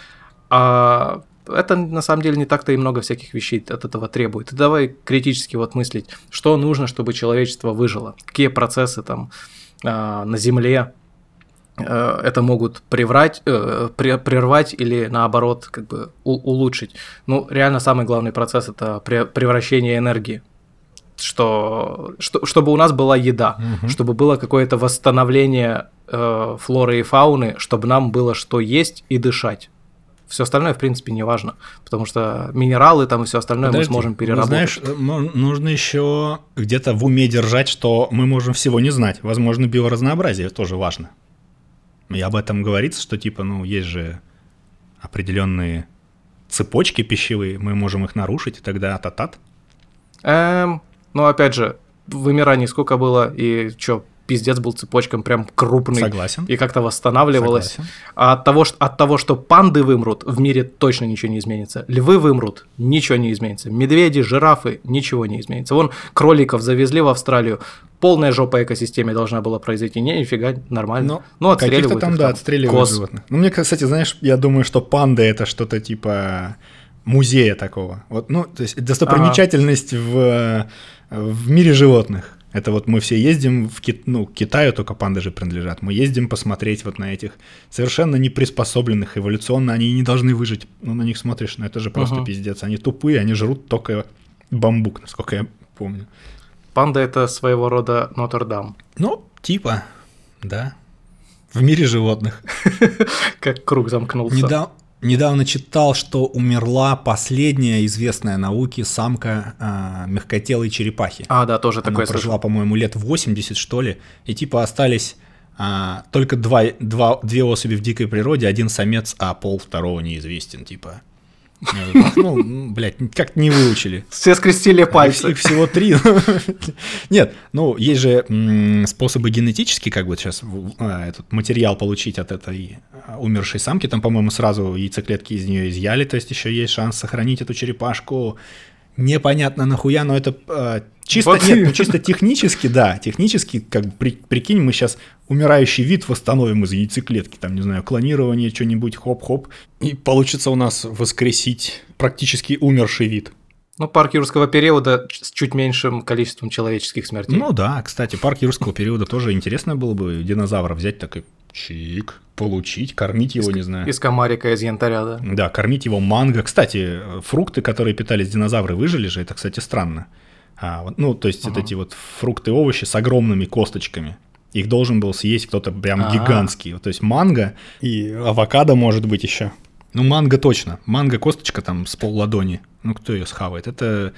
А это на самом деле не так-то и много всяких вещей от этого требует. И давай критически вот мыслить, что нужно, чтобы человечество выжило, какие процессы там э, на Земле это могут приврать, э, прервать или наоборот как бы улучшить. Ну, реально самый главный процесс это превращение энергии что, что чтобы у нас была еда, угу. чтобы было какое-то восстановление э, флоры и фауны, чтобы нам было что есть и дышать. Все остальное, в принципе, не важно, потому что минералы там и все остальное Подожди, мы сможем переработать. Ну, знаешь, нужно еще где-то в уме держать, что мы можем всего не знать. Возможно, биоразнообразие тоже важно. И об этом говорится, что типа, ну, есть же определенные цепочки пищевые, мы можем их нарушить, и тогда ататат. Эм, но опять же, вымираний сколько было, и что, пиздец был цепочком прям крупный. Согласен. И как-то восстанавливалось. Согласен. А от того, что, от того, что панды вымрут, в мире точно ничего не изменится. Львы вымрут, ничего не изменится. Медведи, жирафы, ничего не изменится. Вон кроликов завезли в Австралию, полная жопа экосистеме должна была произойти. Не, нифига, нормально. Ну, ну отстреливают Каких-то там, да, отстреливают коз. животных. Ну, мне, кстати, знаешь, я думаю, что панда это что-то типа музея такого. Вот, ну, то есть достопримечательность в, в мире животных. Это вот мы все ездим в Ки... ну, к Китаю, только панды же принадлежат. Мы ездим посмотреть вот на этих совершенно не приспособленных эволюционно, они не должны выжить. Ну, на них смотришь, ну это же просто Ага. пиздец. Они тупые, они жрут только бамбук, насколько я помню. Панда это своего рода Нотр-Дам. Ну, типа, да. В мире животных. Как круг замкнулся. Недав- Недавно читал, что умерла последняя известная науке самка а, мягкотелой черепахи. А, да, тоже Она такое прожила, по-моему, лет 80, что ли, и типа остались а, только два, два, две особи в дикой природе, один самец, а пол второго неизвестен, типа. Ну, блядь, как не выучили. Все скрестили пальцы. их всего три. Нет, ну, есть же способы генетически, как бы сейчас а, этот материал получить от этой а, умершей самки. Там, по-моему, сразу яйцеклетки из нее изъяли, то есть еще есть шанс сохранить эту черепашку. Непонятно нахуя, но это а, чисто, Вот. нет, ну, чисто технически, да, технически, как бы, при- прикинь, мы сейчас умирающий вид восстановим из яйцеклетки, там, не знаю, клонирование, что-нибудь, хоп-хоп, и получится у нас воскресить практически умерший вид. Ну, парк юрского периода с чуть меньшим количеством человеческих смертей. Ну да, кстати, парк юрского периода тоже интересно было бы динозавра взять такой чик, получить, кормить его, не знаю. Из комарика, из янтаря, да. Да, кормить его манго. Кстати, фрукты, которые питались динозавры, выжили же, это, кстати, странно. А, вот, ну, то есть вот Ага. эти вот фрукты, овощи с огромными косточками. Их должен был съесть кто-то прям А. гигантский. Вот, То есть манго и авокадо может быть еще. Ну, манго точно. Манго косточка там с пол ладони. Ну, кто ее схавает? Это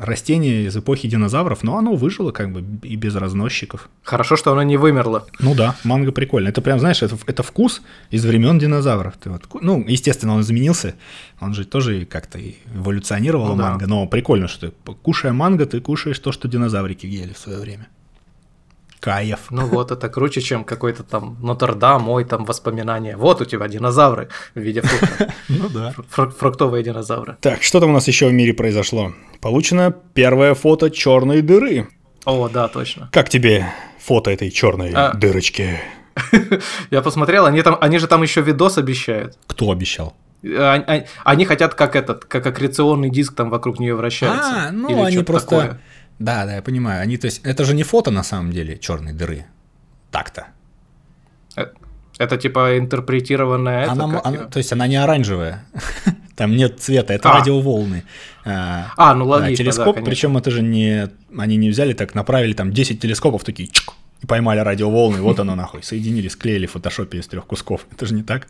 растение из эпохи динозавров, но оно выжило как бы и без разносчиков. Хорошо, что оно не вымерло. Ну да, манго прикольно. Это прям, знаешь, это, это вкус из времен динозавров. Ты вот, ну, естественно, он изменился. Он же тоже как-то эволюционировал Ну да. манго. Но прикольно, что ты, кушая манго, ты кушаешь то, что динозаврики ели в свое время. Кайф. Ну вот, это круче, чем какой-то там Нотр-Дам, мой там воспоминания. Вот у тебя динозавры в виде фрукта. Ну да. Фру- Фруктовые динозавры. Так, что там у нас еще в мире произошло? Получено первое фото черной дыры. О, да, точно. Как тебе фото этой черной А. дырочки? Я посмотрел, они, там, они же там еще видос обещают. Кто обещал? Они, они- они хотят как этот, как аккреционный диск там вокруг нее вращается. А, ну Или они просто. такое. Да, да, я понимаю. Они, то есть, это же не фото на самом деле черной дыры. Так-то. Э, Это типа интерпретированная это, Она, как она- то есть она не оранжевая. Там нет цвета, это А. радиоволны. А, А, ну да, логично, да, телескоп, конечно. причем это же не. Они не взяли так, направили там 10 телескопов такие чик, и поймали радиоволны, вот оно нахуй. Соединили, склеили в фотошопе из трех кусков. Это же не так.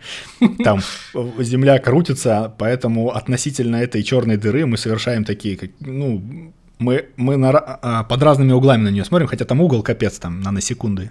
Там э, Земля крутится, поэтому относительно этой черной дыры мы совершаем такие, как, ну, мы, мы на а, под разными углами на нее смотрим, хотя там угол капец, там наносекунды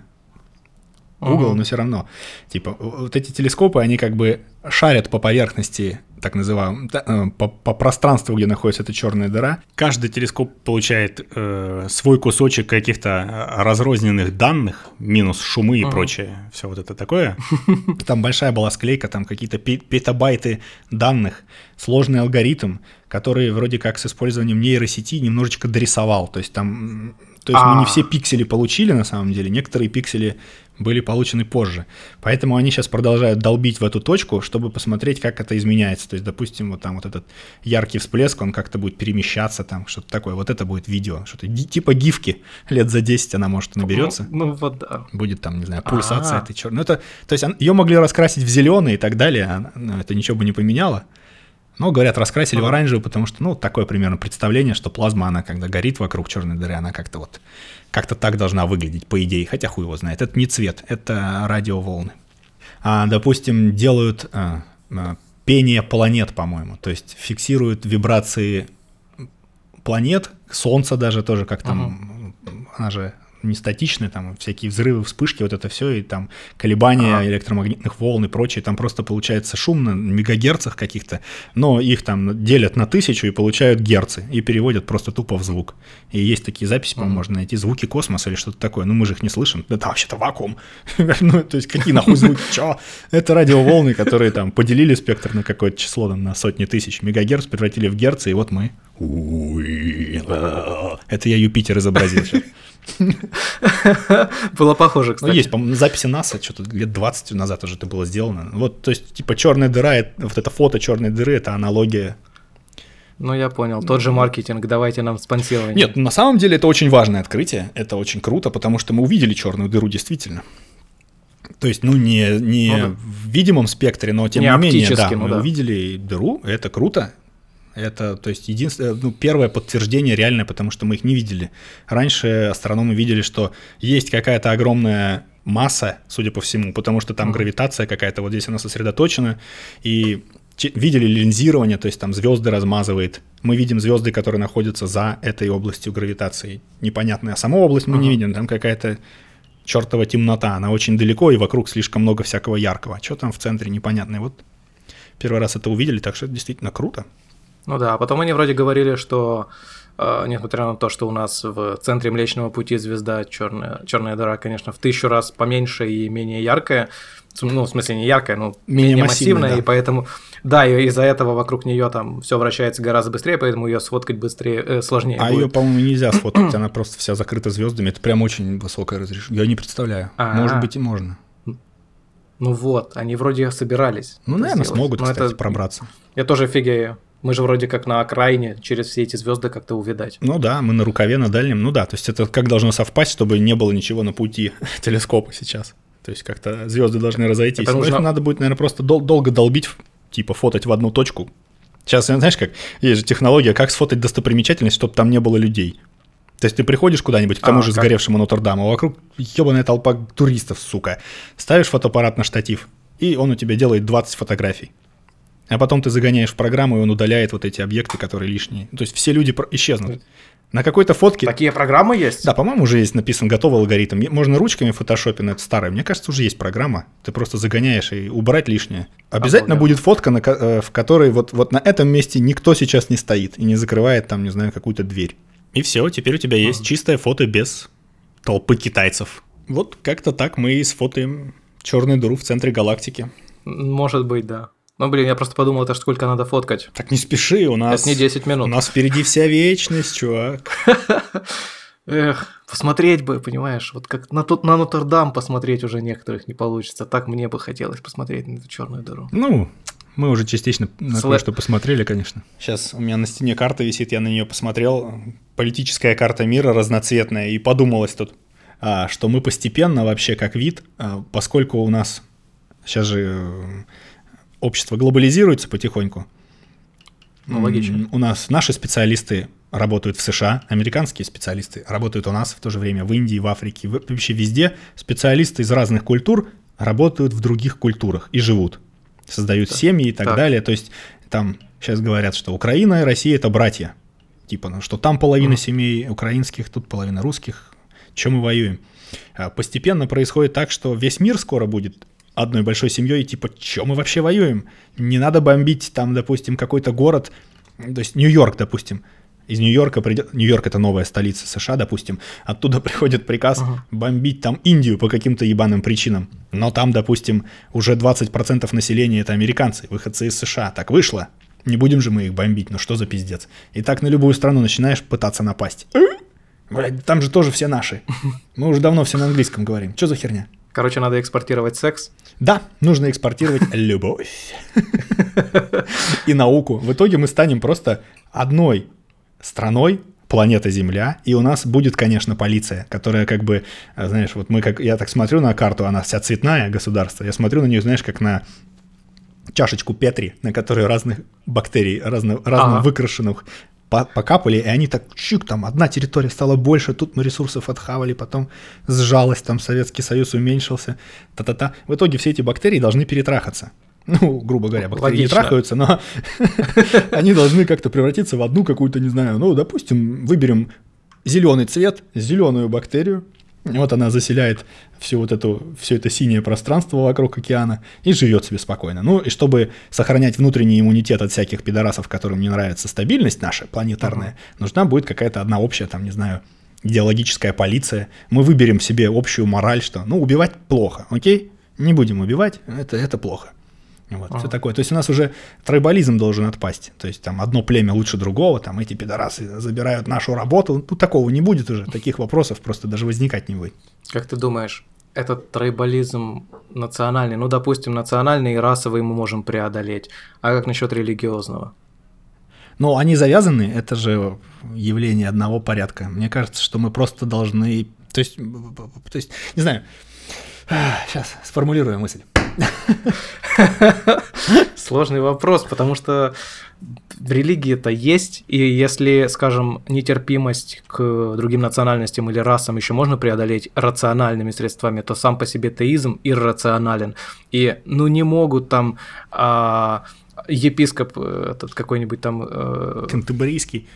угол, Мгм. но все равно. Типа, вот эти телескопы, они как бы шарят по поверхности, так называемом, та- э, по, по пространству, где находится эта черная дыра. Каждый телескоп получает э, свой кусочек каких-то э, разрозненных данных, минус шумы и Мгм. прочее, все вот это такое. Там большая была склейка, там какие-то пе- петабайты данных, сложный алгоритм, который вроде как с использованием нейросети немножечко дорисовал. То есть там, то есть мы не А. все пиксели получили на самом деле, некоторые пиксели были получены позже. Поэтому они сейчас продолжают долбить в эту точку, чтобы посмотреть, как это изменяется. То есть, допустим, вот там вот этот яркий всплеск, он как-то будет перемещаться, там что-то такое. Вот это будет видео, что-то типа гифки. Лет за 10 она может наберется. Ну, ну вот да. Будет там, не знаю, пульсация А. этой черной. Ну, это, то есть ее могли раскрасить в зеленый и так далее, а, ну, это ничего бы не поменяло. Но, говорят, раскрасили в да. оранжевый, потому что, ну, такое примерно представление, что плазма, она когда горит вокруг черной дыры, она как-то вот, как-то так должна выглядеть, по идее. Хотя хуй его знает. Это не цвет, это радиоволны. А, допустим, делают а, а, пение планет, по-моему. То есть фиксируют вибрации планет, Солнца даже тоже, как там, она же не статичны, там всякие взрывы, вспышки, вот это все, и там колебания ага. электромагнитных волн и прочее, там просто получается шум на мегагерцах каких-то, но их там делят на тысячу и получают герцы, и переводят просто тупо в звук. И есть такие записи, по-моему, можно найти, звуки космоса или что-то такое, ну мы же их не слышим, это вообще-то вакуум. ну, то есть какие нахуй звуки, чё? Это радиоволны, которые там поделили спектр на какое-то число, там, на сотни тысяч мегагерц, превратили в герцы, и вот мы. Это я Юпитер изобразил сейчас. Было похоже, кстати. Ну, есть, по-моему, записи НАСА, что-то лет 20 назад уже это было сделано. Вот, то есть, типа, черная дыра, вот это фото черной дыры, это аналогия ну, я понял. Тот же маркетинг, давайте нам спонсирование. Нет, на самом деле это очень важное открытие. Это очень круто, потому что мы увидели черную дыру действительно. То есть, ну, не, не ну, да. в видимом спектре, но тем не, не менее, да, ну, мы да. увидели дыру, это круто. Это, то есть, единственное, ну, первое подтверждение реальное, потому что мы их не видели. Раньше астрономы видели, что есть какая-то огромная масса, судя по всему, потому что там гравитация какая-то, вот здесь она сосредоточена, и видели линзирование, то есть там звезды размазывает. Мы видим звезды, которые находятся за этой областью гравитации. Непонятная. А саму область мы uh-huh. не видим, там какая-то чертова темнота, она очень далеко, и вокруг слишком много всякого яркого. А что там в центре, непонятно. И вот первый раз это увидели, так что это действительно круто. Ну да, а потом они вроде говорили, что э, несмотря на то, что у нас в центре Млечного Пути звезда черная, черная дыра, конечно, в тысячу раз поменьше и менее яркая, ну, в смысле, не яркая, но менее, менее массивная, да. и поэтому, да, и из-за этого вокруг нее там все вращается гораздо быстрее, поэтому ее сфоткать быстрее, э, сложнее. А ее, по-моему, нельзя сфоткать, она просто вся закрыта звездами, это прям очень высокое разрешение. Я не представляю. А-а-а. Может быть, и можно. Ну вот, они вроде собирались. Ну, наверное, сделать. смогут, но кстати, это... пробраться. Я тоже офигею. Мы же вроде как на окраине через все эти звезды как-то увидать. Ну да, мы на рукаве, на дальнем. Ну да, то есть это как должно совпасть, чтобы не было ничего на пути телескопа сейчас. То есть как-то звезды должны разойтись. Это нужно... надо будет, наверное, просто дол- долго долбить, типа фотать в одну точку. Сейчас, знаешь, как есть же технология, как сфотать достопримечательность, чтобы там не было людей. То есть ты приходишь куда-нибудь к тому а, же как? сгоревшему Нотр-Даму, а вокруг ебаная толпа туристов, сука. Ставишь фотоаппарат на штатив, и он у тебя делает 20 фотографий. А потом ты загоняешь в программу, и он удаляет вот эти объекты, которые лишние. То есть все люди исчезнут. На какой-то фотке... Такие программы есть? Да, по-моему, уже есть написан готовый алгоритм. Можно ручками в фотошопе, но это старое. Мне кажется, уже есть программа. Ты просто загоняешь и убрать лишнее. Обязательно Обалденно. будет фотка, на, э, в которой вот, вот на этом месте никто сейчас не стоит и не закрывает там, не знаю, какую-то дверь. И все, теперь у тебя есть mm. чистое фото без толпы китайцев. Вот как-то так мы и сфотаем черную дыру в центре галактики. Может быть, да. Ну, блин, я просто подумал, это сколько надо фоткать. Так не спеши, у нас... Это не 10 минут. У нас впереди вся вечность, чувак. Эх, посмотреть бы, понимаешь, вот как на, тут, на Нотр-Дам посмотреть уже некоторых не получится. Так мне бы хотелось посмотреть на эту черную дыру. Ну, мы уже частично на Слэ... кое-что посмотрели, конечно. Сейчас у меня на стене карта висит, я на нее посмотрел. Политическая карта мира разноцветная, и подумалось тут, а, что мы постепенно вообще как вид, а, поскольку у нас сейчас же общество глобализируется потихоньку. Ну, логично. У нас наши специалисты работают в США, американские специалисты работают у нас в то же время в Индии, в Африке, вообще везде. Специалисты из разных культур работают в других культурах и живут, создают так. семьи и так, так далее. То есть там сейчас говорят, что Украина и Россия это братья. Типа, ну, что там половина mm. семей украинских, тут половина русских. Чем мы воюем? А постепенно происходит так, что весь мир скоро будет одной большой семьей, типа, чем мы вообще воюем? Не надо бомбить там, допустим, какой-то город, то есть Нью-Йорк, допустим. Из Нью-Йорка придет... Нью-Йорк это новая столица США, допустим. Оттуда приходит приказ uh-huh. бомбить там Индию по каким-то ебаным причинам. Но там, допустим, уже 20% населения это американцы, выходцы из США. Так вышло. Не будем же мы их бомбить, ну что за пиздец. И так на любую страну начинаешь пытаться напасть. Блядь, там же тоже все наши. Мы уже давно все на английском говорим. Что за херня? Короче, надо экспортировать секс. Да, нужно экспортировать любовь и науку. В итоге мы станем просто одной страной, планета Земля, и у нас будет, конечно, полиция, которая как бы, знаешь, вот мы как, я так смотрю на карту, она вся цветная государство, я смотрю на нее, знаешь, как на чашечку Петри, на которой разных бактерий, разно, разно ага. выкрашенных покапали, и они так чик, там одна территория стала больше, тут мы ресурсов отхавали, потом сжалось, там Советский Союз уменьшился, та-та-та. В итоге все эти бактерии должны перетрахаться. Ну, грубо говоря, бактерии Логично. не трахаются, но они должны как-то превратиться в одну какую-то, не знаю, ну, допустим, выберем зеленый цвет, зеленую бактерию, Вот она заселяет всю вот эту, все это синее пространство вокруг океана и живет себе спокойно. Ну и чтобы сохранять внутренний иммунитет от всяких пидорасов, которым не нравится стабильность наша планетарная, uh-huh. нужна будет какая-то одна общая, там, не знаю, идеологическая полиция. Мы выберем себе общую мораль, что, ну, убивать плохо, окей? Не будем убивать, это, это плохо. Вот, ага. все такое. То есть у нас уже тройболизм должен отпасть. То есть там одно племя лучше другого, там эти пидорасы забирают нашу работу. Тут такого не будет уже, таких вопросов просто даже возникать не будет. Как ты думаешь, этот тройболизм национальный, ну, допустим, национальный и расовый мы можем преодолеть, а как насчет религиозного? Ну, они завязаны, это же явление одного порядка. Мне кажется, что мы просто должны... То есть, то есть не знаю, сейчас сформулирую мысль. Сложный вопрос, потому что религии это есть, и если, скажем, нетерпимость к другим национальностям или расам еще можно преодолеть рациональными средствами, то сам по себе теизм иррационален. И ну не могут там а, епископ э, этот какой-нибудь там... Э, Кентеберийский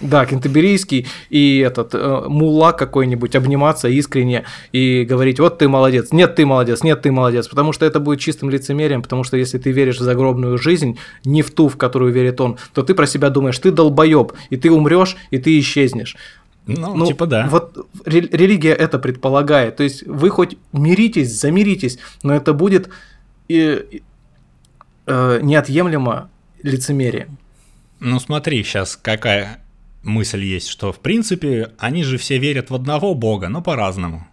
да, кентаберийский, и этот э, мула какой-нибудь обниматься искренне и говорить, вот ты молодец, нет, ты молодец, нет, ты молодец, потому что это будет чистым лицемерием, потому что если ты веришь в загробную жизнь, не в ту, в которую верит он, то ты про себя думаешь, ты долбоеб, и ты умрешь, и ты исчезнешь. Ну, ну, типа да. Вот религия это предполагает. То есть вы хоть миритесь, замиритесь, но это будет и, э, неотъемлемо лицемерием. Ну смотри, сейчас какая мысль есть, что в принципе они же все верят в одного бога, но по-разному.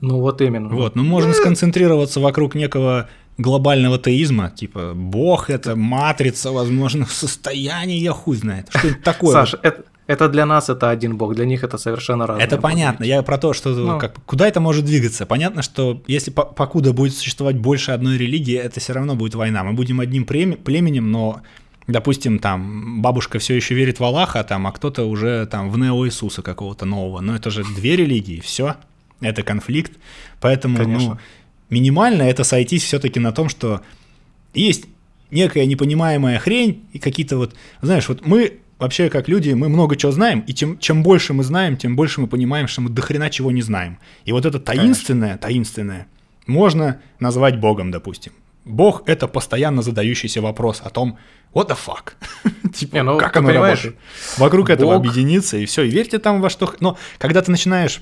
Ну вот именно. Вот, ну можно сконцентрироваться вокруг некого глобального теизма, типа бог это матрица возможных состояний, я хуй знает. Что это такое? Саша, это, это для нас это один бог, для них это совершенно разное. Это понятно. Я про то, что ну. как, куда это может двигаться. Понятно, что если покуда будет существовать больше одной религии, это все равно будет война. Мы будем одним племенем, но допустим, там бабушка все еще верит в Аллаха, там, а кто-то уже там в Нео Иисуса какого-то нового. Но это же две религии, все, это конфликт. Поэтому ну, минимально это сойтись все-таки на том, что есть некая непонимаемая хрень и какие-то вот, знаешь, вот мы вообще как люди, мы много чего знаем, и чем, чем больше мы знаем, тем больше мы понимаем, что мы дохрена чего не знаем. И вот это таинственное, Конечно. таинственное, можно назвать Богом, допустим. Бог — это постоянно задающийся вопрос о том, what the fuck? типа, Не, ну, как оно работает? Вокруг Бог... этого объединиться, и все, и верьте там во что... Но когда ты начинаешь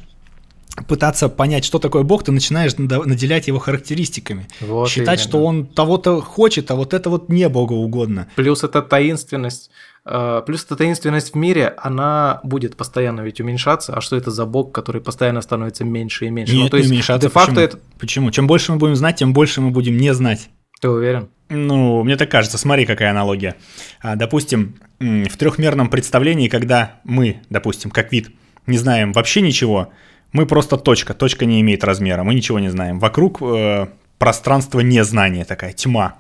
пытаться понять, что такое Бог, ты начинаешь наделять его характеристиками. Вот Считать, именно. что он того-то хочет, а вот это вот не Богу угодно. Плюс это таинственность. Э, плюс эта таинственность в мире, она будет постоянно ведь уменьшаться. А что это за бог, который постоянно становится меньше и меньше? Нет, ну, то не есть, уменьшаться. Де-факто Почему? это... Почему? Чем больше мы будем знать, тем больше мы будем не знать. Ты уверен? Ну, мне так кажется, смотри, какая аналогия. А, допустим, в трехмерном представлении, когда мы, допустим, как вид, не знаем вообще ничего, мы просто точка, точка не имеет размера, мы ничего не знаем. Вокруг э, пространство незнания, такая тьма.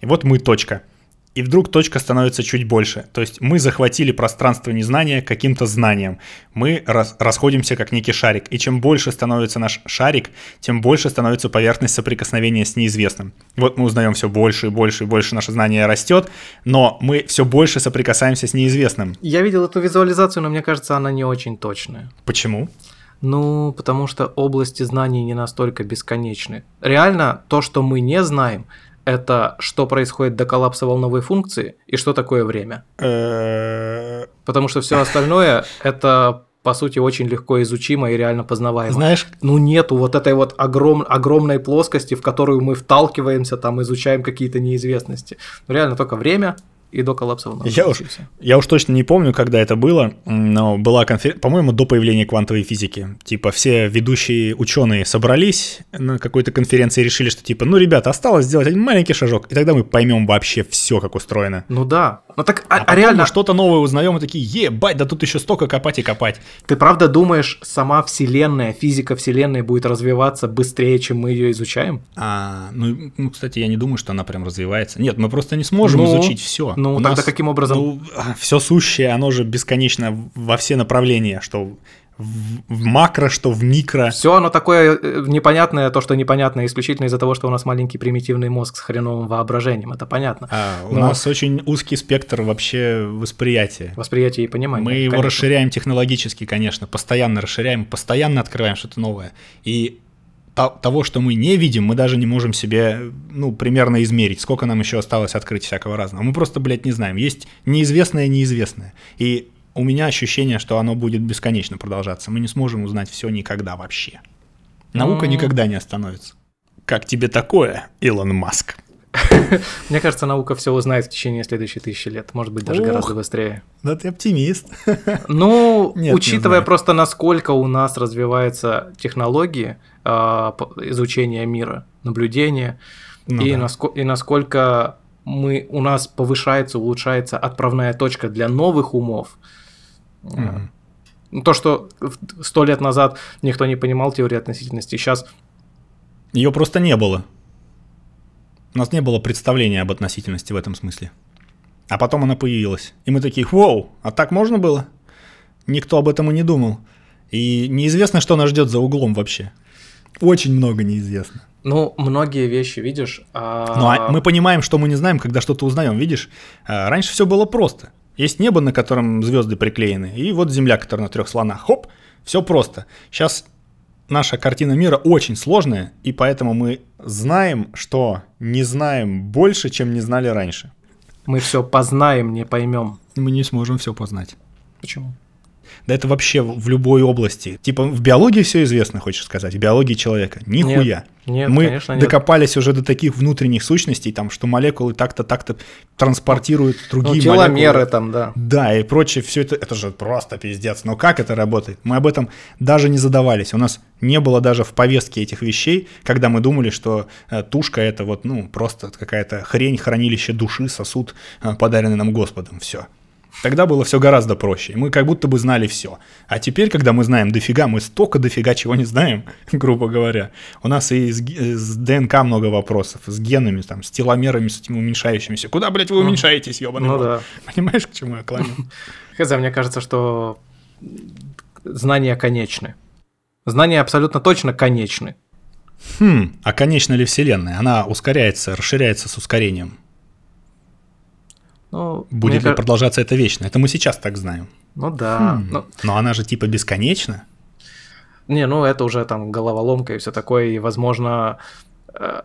И вот мы точка и вдруг точка становится чуть больше. То есть мы захватили пространство незнания каким-то знанием. Мы рас расходимся как некий шарик. И чем больше становится наш шарик, тем больше становится поверхность соприкосновения с неизвестным. Вот мы узнаем все больше и больше и больше, наше знание растет, но мы все больше соприкасаемся с неизвестным. Я видел эту визуализацию, но мне кажется, она не очень точная. Почему? Ну, потому что области знаний не настолько бесконечны. Реально, то, что мы не знаем, это что происходит до коллапса волновой функции и что такое время. Потому что все остальное это по сути, очень легко изучимо и реально познаваемо. Знаешь? Ну, нету вот этой вот огром, огромной плоскости, в которую мы вталкиваемся, там, изучаем какие-то неизвестности. Реально только время, и до коллапса волновой я уж, я уж точно не помню, когда это было, но была конференция, по-моему, до появления квантовой физики. Типа все ведущие ученые собрались на какой-то конференции и решили, что типа, ну, ребята, осталось сделать один маленький шажок, и тогда мы поймем вообще все, как устроено. Ну да. Ну так, а, а, а реально... что-то новое узнаем и такие, ебать, да тут еще столько копать и копать. Ты правда думаешь, сама вселенная, физика вселенной будет развиваться быстрее, чем мы ее изучаем? А, ну, ну, кстати, я не думаю, что она прям развивается. Нет, мы просто не сможем ну, изучить все. Ну, У тогда нас, каким образом? Ну, все сущее, оно же бесконечно во все направления, что в, макро, что в микро. Все оно такое э, непонятное, то, что непонятное исключительно из-за того, что у нас маленький примитивный мозг с хреновым воображением, это понятно. А, у Но... нас очень узкий спектр вообще восприятия. Восприятия и понимания. Мы конечно. его расширяем технологически, конечно, постоянно расширяем, постоянно открываем что-то новое. И того, что мы не видим, мы даже не можем себе, ну, примерно измерить, сколько нам еще осталось открыть всякого разного. Мы просто, блядь, не знаем. Есть неизвестное неизвестное. И у меня ощущение, что оно будет бесконечно продолжаться. Мы не сможем узнать все никогда вообще. Наука никогда не остановится. Как тебе такое, Илон Маск? Мне кажется, наука все узнает в течение следующих тысячи лет, может быть, даже Ох, гораздо быстрее. Да ты оптимист. Ну, Нет, учитывая просто, насколько у нас развиваются технологии э, изучения мира, наблюдения, ну, и, да. наско- и насколько мы, у нас повышается, улучшается отправная точка для новых умов, Угу. То, что сто лет назад никто не понимал теории относительности, сейчас... Ее просто не было. У нас не было представления об относительности в этом смысле. А потом она появилась. И мы такие, вау, а так можно было? Никто об этом и не думал. И неизвестно, что нас ждет за углом вообще. Очень много неизвестно. Ну, многие вещи, видишь. А... Ну, а мы понимаем, что мы не знаем, когда что-то узнаем, видишь. А раньше все было просто. Есть небо, на котором звезды приклеены, и вот Земля, которая на трех слонах. Хоп, все просто. Сейчас наша картина мира очень сложная, и поэтому мы знаем, что не знаем больше, чем не знали раньше. Мы все познаем, не поймем. Мы не сможем все познать. Почему? Да это вообще в любой области. Типа в биологии все известно, хочешь сказать, в биологии человека. Нихуя. Нет, нет Мы конечно, нет. докопались уже до таких внутренних сущностей, там, что молекулы так-то, так-то транспортируют другие ну, теломеры молекулы. там, да. Да, и прочее, все это, это же просто пиздец. Но как это работает? Мы об этом даже не задавались. У нас не было даже в повестке этих вещей, когда мы думали, что э, тушка это вот, ну, просто какая-то хрень, хранилище души, сосуд, э, подаренный нам Господом. Все. Тогда было все гораздо проще. Мы как будто бы знали все. А теперь, когда мы знаем дофига, мы столько дофига чего не знаем, грубо говоря. У нас и с, с ДНК много вопросов, с генами, там, с теломерами, с этими уменьшающимися. Куда, блядь, вы ну, уменьшаетесь, ебаный Ну да. Понимаешь, к чему я клоню? Хз, мне кажется, что знания конечны. Знания абсолютно точно конечны. Хм, а конечна ли Вселенная? Она ускоряется, расширяется с ускорением. Ну, Будет ли кажется... продолжаться это вечно? Это мы сейчас так знаем. Ну да. Хм. Но... но она же типа бесконечна. Не, ну это уже там головоломка и все такое, и возможно э,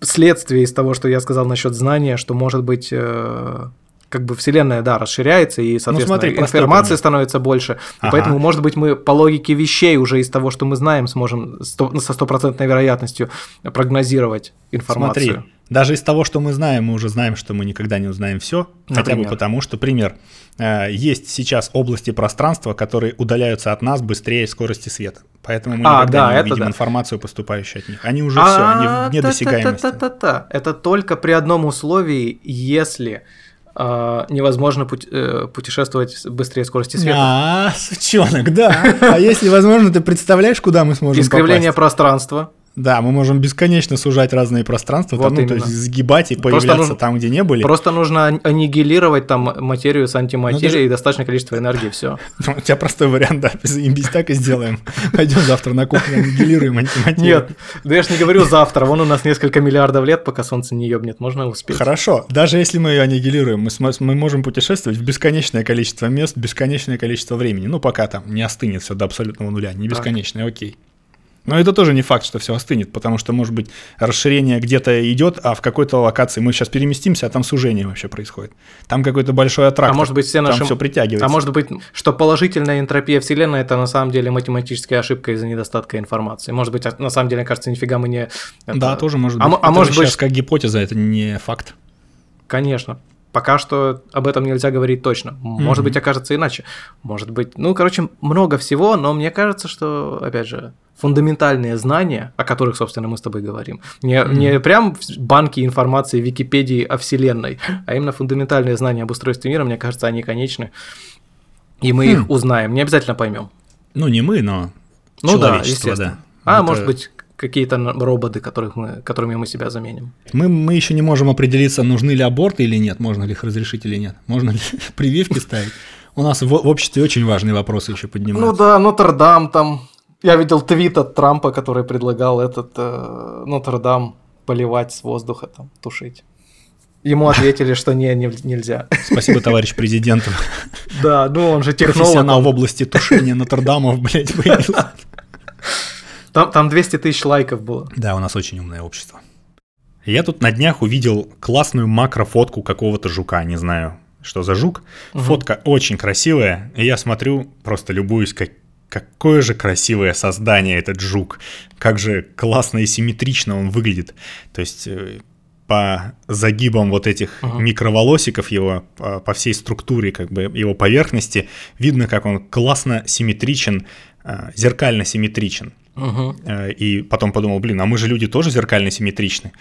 следствие из того, что я сказал насчет знания, что может быть э, как бы вселенная, да, расширяется, и, ну, соответственно, ну, смотри, информации становится больше. Ага. И поэтому, может быть, мы по логике вещей уже из того, что мы знаем, сможем 100, со стопроцентной вероятностью прогнозировать информацию. Смотри, даже из того, что мы знаем, мы уже знаем, что мы никогда не узнаем все. Хотя бы потому, что, пример, э, есть сейчас области пространства, которые удаляются от нас быстрее скорости света. Поэтому мы а, никогда да, не увидим да. информацию, поступающую от них. Они уже а, все, они вне досягаемости. Это только при одном условии, если а, невозможно пути, э, путешествовать быстрее скорости света. А, сучонок, да. А если возможно, ты представляешь, куда мы сможем Искривление попасть? пространства. Да, мы можем бесконечно сужать разные пространства, вот там, ну, то есть сгибать и появляться нужно, там, где не были. Просто нужно аннигилировать там материю с антиматерией ну, и достаточное количество энергии, все. Ну, у тебя простой вариант, да, заебись так и сделаем. Пойдем завтра на кухню аннигилируем антиматерию. Нет, да я ж не говорю завтра, вон у нас несколько миллиардов лет, пока солнце не ебнет, можно успеть. Хорошо, даже если мы ее аннигилируем, мы, мы можем путешествовать в бесконечное количество мест, бесконечное количество времени, ну пока там не остынет все до абсолютного нуля, не бесконечное, окей. Но это тоже не факт, что все остынет, потому что, может быть, расширение где-то идет, а в какой-то локации мы сейчас переместимся, а там сужение вообще происходит. Там какой-то большой аттрактор, а может быть, все наши... там все притягивается. А может быть, что положительная энтропия Вселенной – это на самом деле математическая ошибка из-за недостатка информации. Может быть, на самом деле, кажется, нифига мы не… Это... Да, тоже может а быть. А, а может быть… сейчас как гипотеза, это не факт. Конечно. Пока что об этом нельзя говорить точно. Может mm-hmm. быть, окажется иначе. Может быть, ну, короче, много всего, но мне кажется, что, опять же, фундаментальные знания, о которых, собственно, мы с тобой говорим, не, mm-hmm. не прям банки информации Википедии о Вселенной, а именно фундаментальные знания об устройстве мира, мне кажется, они конечны. И мы mm. их узнаем, не обязательно поймем. Ну, не мы, но ну, да, естественно. Да. А Это... может быть, какие-то роботы, которых мы, которыми мы себя заменим. Мы, мы еще не можем определиться, нужны ли аборты или нет, можно ли их разрешить или нет, можно ли прививки ставить. У нас в, в обществе очень важные вопросы еще поднимаются. Ну да, Нотр-Дам там. Я видел твит от Трампа, который предлагал этот э, Нотр-Дам поливать с воздуха, там, тушить. Ему ответили, что не, не нельзя. Спасибо, товарищ президент. Да, ну он же технолог. Профессионал в области тушения Нотр-Дамов, блядь, появился. Там, там 200 тысяч лайков было. Да, у нас очень умное общество. Я тут на днях увидел классную макрофотку какого-то жука, не знаю, что за жук. Угу. Фотка очень красивая, и я смотрю, просто любуюсь, как, какое же красивое создание этот жук. Как же классно и симметрично он выглядит. То есть э, по загибам вот этих uh микроволосиков его, по, всей структуре как бы его поверхности, видно, как он классно симметричен, зеркально симметричен. Угу. И потом подумал, блин, а мы же люди тоже зеркально симметричны.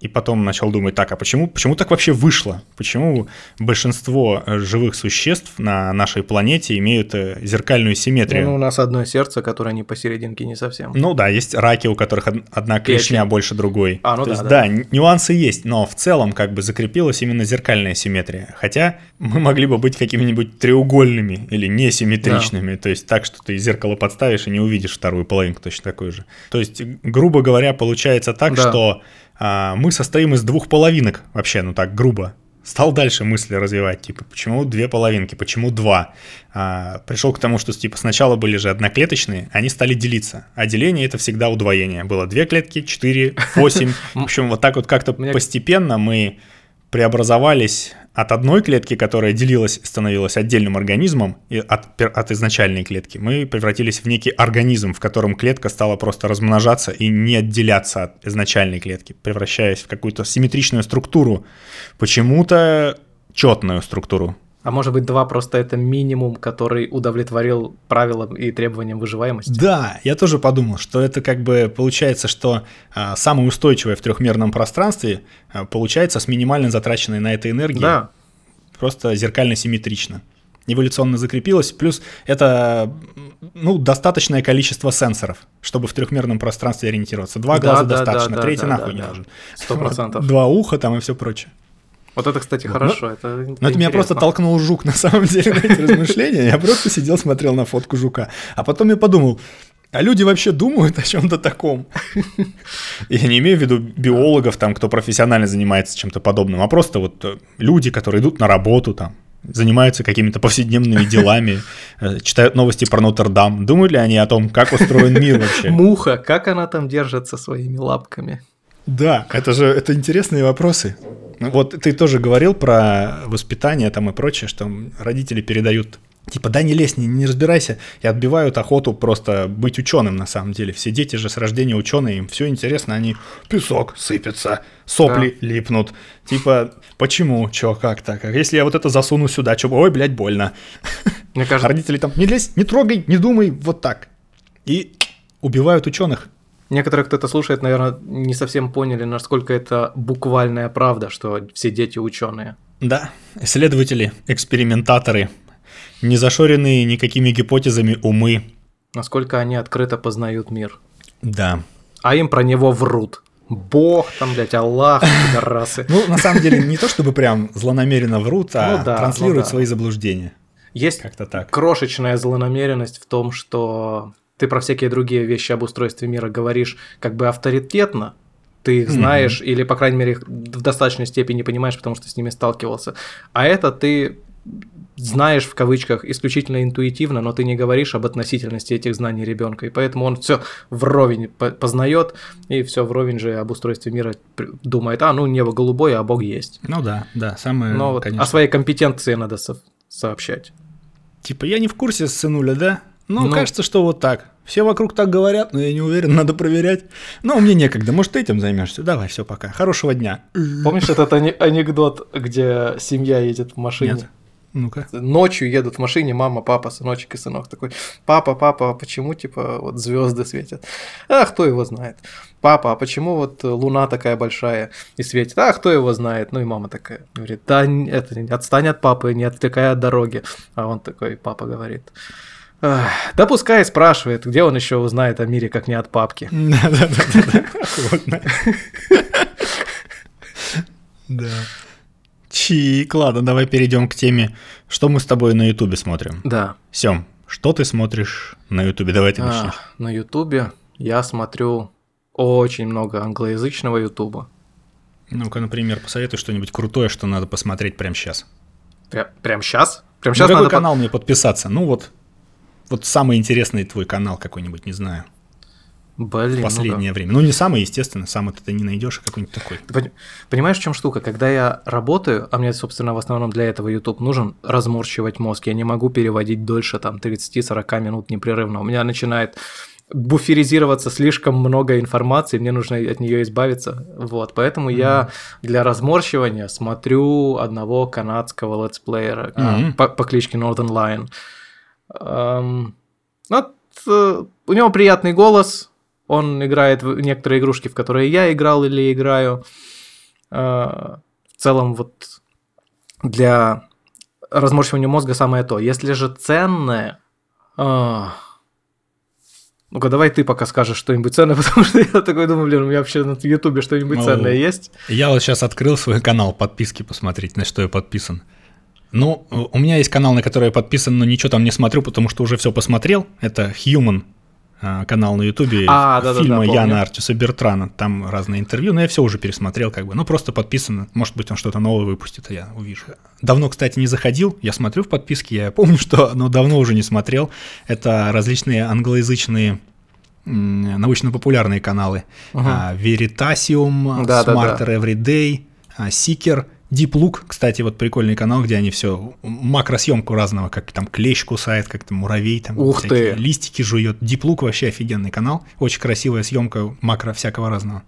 И потом начал думать, так, а почему, почему так вообще вышло? Почему большинство э, живых существ на нашей планете имеют э, зеркальную симметрию? Ну, у нас одно сердце, которое не посерединке не совсем. Ну да, есть раки, у которых одна клешня Печень. больше другой. А, ну То да, есть, да. да, нюансы есть, но в целом как бы закрепилась именно зеркальная симметрия. Хотя мы могли бы быть какими-нибудь треугольными или несимметричными. Да. То есть так, что ты зеркало подставишь и не увидишь вторую половинку точно такой же. То есть, грубо говоря, получается так, да. что мы состоим из двух половинок, вообще, ну так, грубо. Стал дальше мысли развивать, типа, почему две половинки, почему два? А, пришел к тому, что типа сначала были же одноклеточные, они стали делиться. А деление это всегда удвоение. Было две клетки, четыре, восемь. В общем, вот так вот как-то постепенно мы преобразовались от одной клетки, которая делилась, становилась отдельным организмом, и от, от изначальной клетки, мы превратились в некий организм, в котором клетка стала просто размножаться и не отделяться от изначальной клетки, превращаясь в какую-то симметричную структуру, почему-то четную структуру. А может быть, два просто это минимум, который удовлетворил правилам и требованиям выживаемости? Да, я тоже подумал, что это как бы получается, что а, самое устойчивое в трехмерном пространстве а, получается с минимально затраченной на это энергией. Да. Просто зеркально симметрично. Эволюционно закрепилось, плюс это ну, достаточное количество сенсоров, чтобы в трехмерном пространстве ориентироваться. Два да, глаза да, достаточно, да, третий да, нахуй да, не нужен. Сто процентов. Два уха там и все прочее. Вот это, кстати, хорошо. Ну, это, это, ну, это меня просто толкнул жук на самом деле на эти размышления. Я просто сидел, смотрел на фотку жука. А потом я подумал, а люди вообще думают о чем-то таком? Я не имею в виду биологов, там, кто профессионально занимается чем-то подобным, а просто вот э, люди, которые идут на работу, там, занимаются какими-то повседневными делами, э, читают новости про Нотр-Дам. Думают ли они о том, как устроен мир вообще? Муха, как она там держится своими лапками? Да, это же это интересные вопросы. Ну, вот ты тоже говорил про воспитание там и прочее, что родители передают Типа, да не лезь, не, не разбирайся, и отбивают охоту просто быть ученым на самом деле. Все дети же с рождения ученые, им все интересно, они песок сыпется, сопли да. липнут. Типа, почему, чё, как так? А если я вот это засуну сюда, чё, ой, блядь, больно. Мне кажется... А родители там, не лезь, не трогай, не думай, вот так. И убивают ученых. Некоторые, кто это слушает, наверное, не совсем поняли, насколько это буквальная правда, что все дети ученые. Да, исследователи, экспериментаторы, не зашоренные никакими гипотезами умы. Насколько они открыто познают мир. Да. А им про него врут. Бог там, блядь, Аллах, пидорасы. Ну, на самом деле, не то чтобы прям злонамеренно врут, а Ну да, транслируют ну да. свои заблуждения. Есть Как-то так. крошечная злонамеренность в том, что ты про всякие другие вещи об устройстве мира говоришь как бы авторитетно, ты их знаешь, или, по крайней мере, их в достаточной степени понимаешь, потому что с ними сталкивался. А это ты знаешь в кавычках исключительно интуитивно, но ты не говоришь об относительности этих знаний ребенка, и поэтому он все вровень по- познает, и все вровень же об устройстве мира думает, а, ну небо голубое, а Бог есть. Ну да, да, самое, Но вот конечно. о своей компетенции надо со- сообщать. Типа, я не в курсе, сынуля, да? Ну, Ну. кажется, что вот так. Все вокруг так говорят, но я не уверен, надо проверять. Но мне некогда, может, ты этим займешься? Давай, все, пока. Хорошего дня. Помнишь этот ане- анекдот, где семья едет в машине? Нет. Ну-ка. Ночью едут в машине мама, папа, сыночек и сынок такой, папа, папа, а почему типа вот звезды светят? А кто его знает? Папа, а почему вот луна такая большая и светит? А кто его знает? Ну и мама такая говорит, да это отстань от папы, не отвлекай от дороги. А он такой, папа говорит, «Ах, да пускай спрашивает, где он еще узнает о мире, как не от папки. Да-да-да. Да. Чик, ладно, давай перейдем к теме, что мы с тобой на Ютубе смотрим. Да. Сем, что ты смотришь на Ютубе? Давай ты начнешь. А, на Ютубе я смотрю очень много англоязычного Ютуба. Ну-ка, например, посоветуй что-нибудь крутое, что надо посмотреть прямо сейчас. Прям, прям сейчас? Прям На сейчас какой надо... канал мне подписаться? Ну вот, вот самый интересный твой канал какой-нибудь, не знаю, Блин, в ну-ка. последнее время. Ну не самый, естественно, сам это ты не найдешь, а какой-нибудь такой. Ты пони- Понимаешь, в чем штука? Когда я работаю, а мне, собственно, в основном для этого YouTube нужен разморщивать мозг. Я не могу переводить дольше там 30-40 минут непрерывно. У меня начинает буферизироваться слишком много информации, мне нужно от нее избавиться. Вот, поэтому я для разморщивания смотрю одного канадского летсплеера Мгм. по, по кличке Northern Lion. Эм, вот, э, у него приятный голос, он играет в некоторые игрушки, в которые я играл или играю. Э, В целом, вот для разморщивания мозга самое то. Если же ценное... а, Ну-ка, давай ты пока скажешь что-нибудь ценное, потому что я такой думаю, блин, у меня вообще на Ютубе что-нибудь Ну, ценное есть? Я вот сейчас открыл свой канал подписки посмотреть, на что я подписан. Ну, у меня есть канал, на который я подписан, но ничего там не смотрю, потому что уже все посмотрел. Это Human а, канал на Ютубе А, да-да-да, фильма помню. Яна Артиса Бертрана. Там разные интервью, но я все уже пересмотрел, как бы. Ну, просто подписан. Может быть, он что-то новое выпустит, а я увижу. Давно, кстати, не заходил. Я смотрю в подписке, я помню, что, но давно уже не смотрел. Это различные англоязычные научно-популярные каналы. А, Veritasium. Smarter Everyday, а, Seeker, Deep Look, кстати, вот прикольный канал, где они все макросъемку разного, как там клещ кусает, как там муравей, там Ух ты. листики жует. Deep Look вообще офигенный канал, очень красивая съемка макро всякого разного.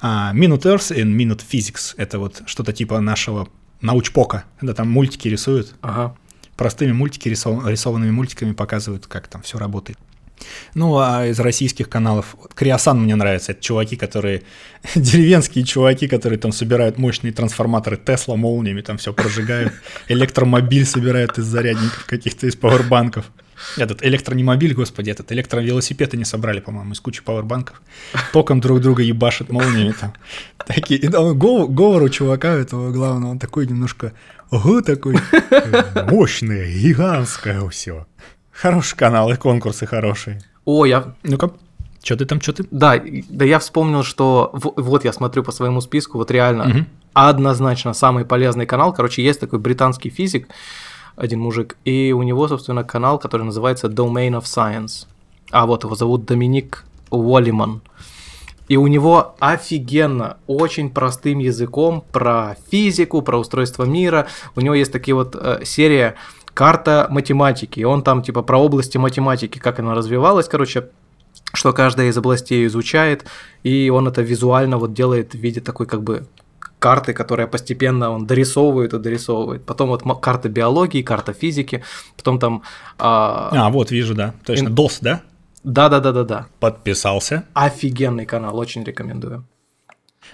А, Minute Earth и Minute Physics, это вот что-то типа нашего научпока, когда там мультики рисуют, Ага. простыми мультики, рисов- рисованными мультиками показывают, как там все работает. Ну, а из российских каналов Криосан мне нравится. Это чуваки, которые... Деревенские чуваки, которые там собирают мощные трансформаторы Тесла молниями, там все прожигают. Электромобиль собирают из зарядников каких-то, из пауэрбанков. Этот электронемобиль, господи, этот электровелосипед они собрали, по-моему, из кучи пауэрбанков. Током друг друга ебашат молниями там. Такие, и там гов- говор у чувака этого главного, он такой немножко, ого, такой, мощное, гигантское все. Хороший канал, и конкурсы хорошие. О, я... Ну-ка, что ты там, что ты? Да, да я вспомнил, что... в- Вот я смотрю по своему списку, вот реально Мгм. однозначно самый полезный канал. Короче, есть такой британский физик, один мужик, и у него, собственно, канал, который называется Domain of Science. А вот его зовут Доминик Уоллиман. И у него офигенно, очень простым языком про физику, про устройство мира. У него есть такие вот э, серия карта математики. И он там типа про области математики, как она развивалась, короче, что каждая из областей изучает, и он это визуально вот делает в виде такой как бы карты, которая постепенно он дорисовывает и дорисовывает. Потом вот карта биологии, карта физики, потом там... а, А, вот, вижу, да. Точно, Ин- DOS, да? Да-да-да-да-да. Подписался. Офигенный канал, очень рекомендую.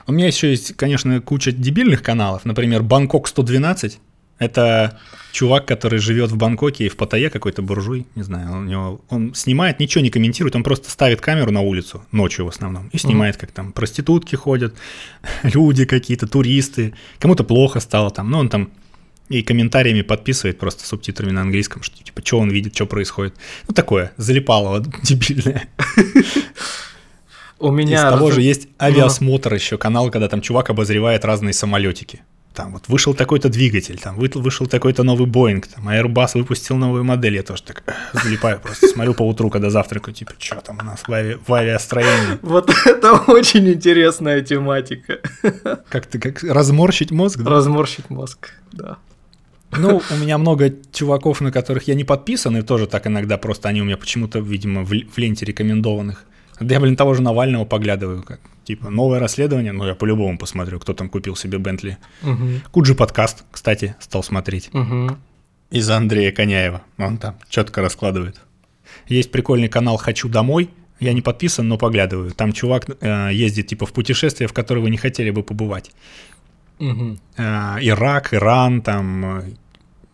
У меня еще есть, конечно, куча дебильных каналов. Например, Бангкок 112. Это чувак, который живет в Бангкоке и в Паттайе какой-то буржуй, не знаю, у него, он снимает, ничего не комментирует, он просто ставит камеру на улицу, ночью в основном, и снимает, как там проститутки ходят, люди какие-то, туристы, кому-то плохо стало там, ну он там и комментариями подписывает просто субтитрами на английском, что типа, что он видит, что происходит. Ну такое, залипало дебильное. У Из меня... того раз- же есть авиасмотр еще канал, когда там чувак обозревает разные самолетики. Там вот вышел такой-то двигатель, там вы- вышел такой-то новый Боинг, там Airbus выпустил новую модель, я тоже так залипаю просто, смотрю по утру, когда завтракаю, типа, что там у нас в, ави- в авиастроении. Вот это очень интересная тематика. Как ты, как разморщить мозг? да? Разморщить мозг, да. Ну, у меня много чуваков, на которых я не подписан, и тоже так иногда просто они у меня почему-то, видимо, в, в ленте рекомендованных. Да я, блин, того же Навального поглядываю, как, типа, новое расследование, ну, я по-любому посмотрю, кто там купил себе Бентли. Мгм, Куджи подкаст, кстати, стал смотреть. мгм. Из-за Андрея Коняева. Он там четко раскладывает. Есть прикольный канал «Хочу домой». Я не подписан, но поглядываю. Там чувак э, ездит типа в путешествие, в которое вы не хотели бы побывать. Мгм. Э, Ирак, Иран, там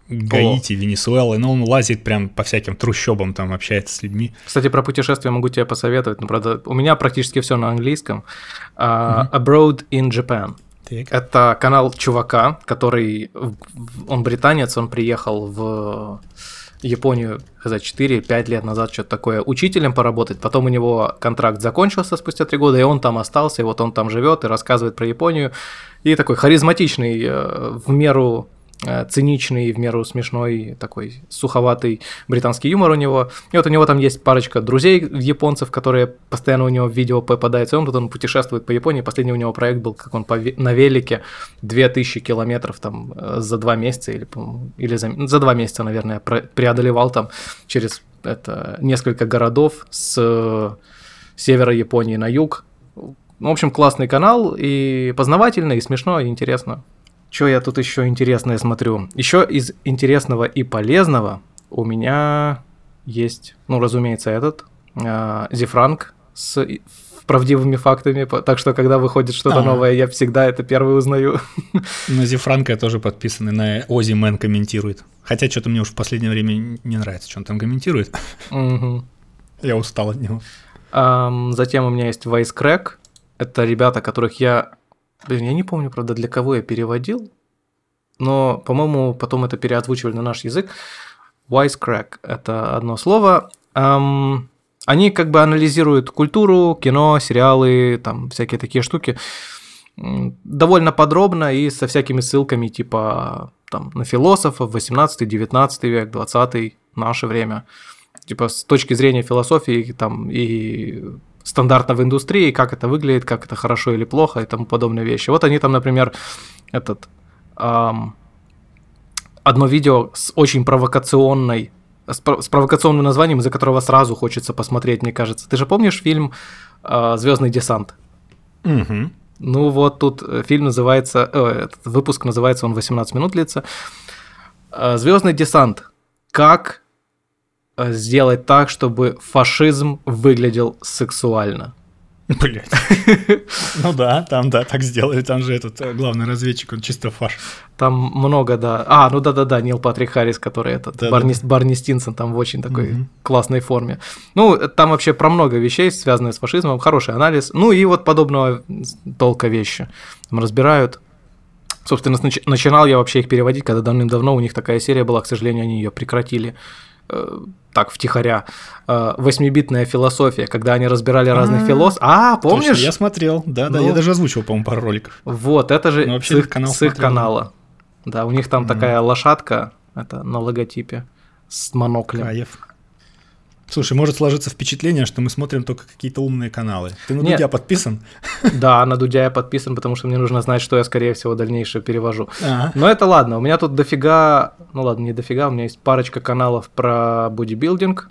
Гаити, Венесуэла. Но он лазит прям по всяким трущобам, там общается с людьми. Кстати, про путешествия могу тебе посоветовать. Ну, правда, у меня практически все на английском. А, Abroad in Japan. Так. Это канал чувака, который... Он британец, он приехал в Японию, за 4-5 лет назад, что-то такое, учителем поработать. Потом у него контракт закончился спустя 3 года, и он там остался, и вот он там живет и рассказывает про Японию. И такой харизматичный, э, в меру циничный, в меру смешной, такой суховатый британский юмор у него. И вот у него там есть парочка друзей японцев, которые постоянно у него в видео попадаются. Он тут он путешествует по Японии. Последний у него проект был, как он по, на велике 2000 километров там э, за два месяца или, или за, за два месяца, наверное, преодолевал там через это, несколько городов с э, севера Японии на юг. В общем, классный канал и познавательный, и смешно, и интересно. Что я тут еще интересное смотрю? Еще из интересного и полезного у меня есть, ну, разумеется, этот э, Зифранк с правдивыми фактами, так что когда выходит что-то А-а-а. новое, я всегда это первый узнаю. На Зифранка я тоже подписан, и на Ози Мэн комментирует. Хотя что-то мне уже в последнее время не нравится, что он там комментирует. Я устал от него. Затем у меня есть Vice Crack. Это ребята, которых я Блин, я не помню, правда, для кого я переводил, но, по-моему, потом это переозвучивали на наш язык. Wisecrack – это одно слово. Эм, они как бы анализируют культуру, кино, сериалы, там всякие такие штуки довольно подробно и со всякими ссылками типа там, на философов 18-19 век, 20 наше время. Типа с точки зрения философии там и стандартно в индустрии, как это выглядит, как это хорошо или плохо и тому подобные вещи. Вот они там, например, этот эм, одно видео с очень провокационной с, с провокационным названием, из-за которого сразу хочется посмотреть, мне кажется. Ты же помнишь фильм э, Звездный десант? Угу. Ну вот тут фильм называется, э, этот выпуск называется, он 18 минут длится. Э, Звездный десант. Как Э, сделать так, чтобы фашизм выглядел сексуально. Блять. Ну да, там да, так сделали. Там же этот э, главный разведчик, он чисто фаш. Там много, да. А, ну да-да-да, Нил Патрик Харрис, который этот, да, Барни, да. Барни Стинсон там в очень такой угу. классной форме. Ну, там вообще про много вещей, связанных с фашизмом, хороший анализ. Ну и вот подобного толка вещи. Там разбирают. Собственно, начинал я вообще их переводить, когда давным-давно у них такая серия была, к сожалению, они ее прекратили Э, так, втихаря, э, восьмибитная философия, когда они разбирали разных а. философов. А, помнишь? Я смотрел, да-да, я ну. даже озвучивал, по-моему, пару роликов. Вот, это же ну, с их, с их канала. Да, у них там такая лошадка, это на логотипе, с моноклем. Кайф. Слушай, может сложиться впечатление, что мы смотрим только какие-то умные каналы. Ты на Нет. Дудя подписан? Да, на Дудя я подписан, потому что мне нужно знать, что я, скорее всего, дальнейшее перевожу. Ага. Но это ладно, у меня тут дофига, ну ладно, не дофига, у меня есть парочка каналов про бодибилдинг.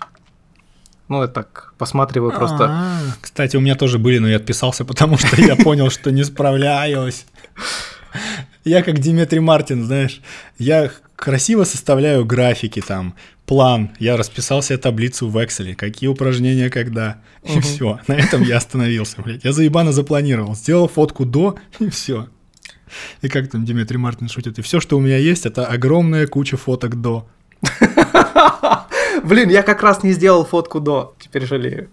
Ну, я так посматриваю просто. А-а-а. Кстати, у меня тоже были, но я отписался, потому что я понял, что не справляюсь. Я как Дмитрий Мартин, знаешь, я красиво составляю графики там, план, я расписал себе таблицу в Excel, какие упражнения когда, и все. На этом я остановился, блядь. Я заебано запланировал, сделал фотку до, и все. И как там Дмитрий Мартин шутит, и все, что у меня есть, это огромная куча фоток до. Блин, я как раз не сделал фотку до, теперь жалею.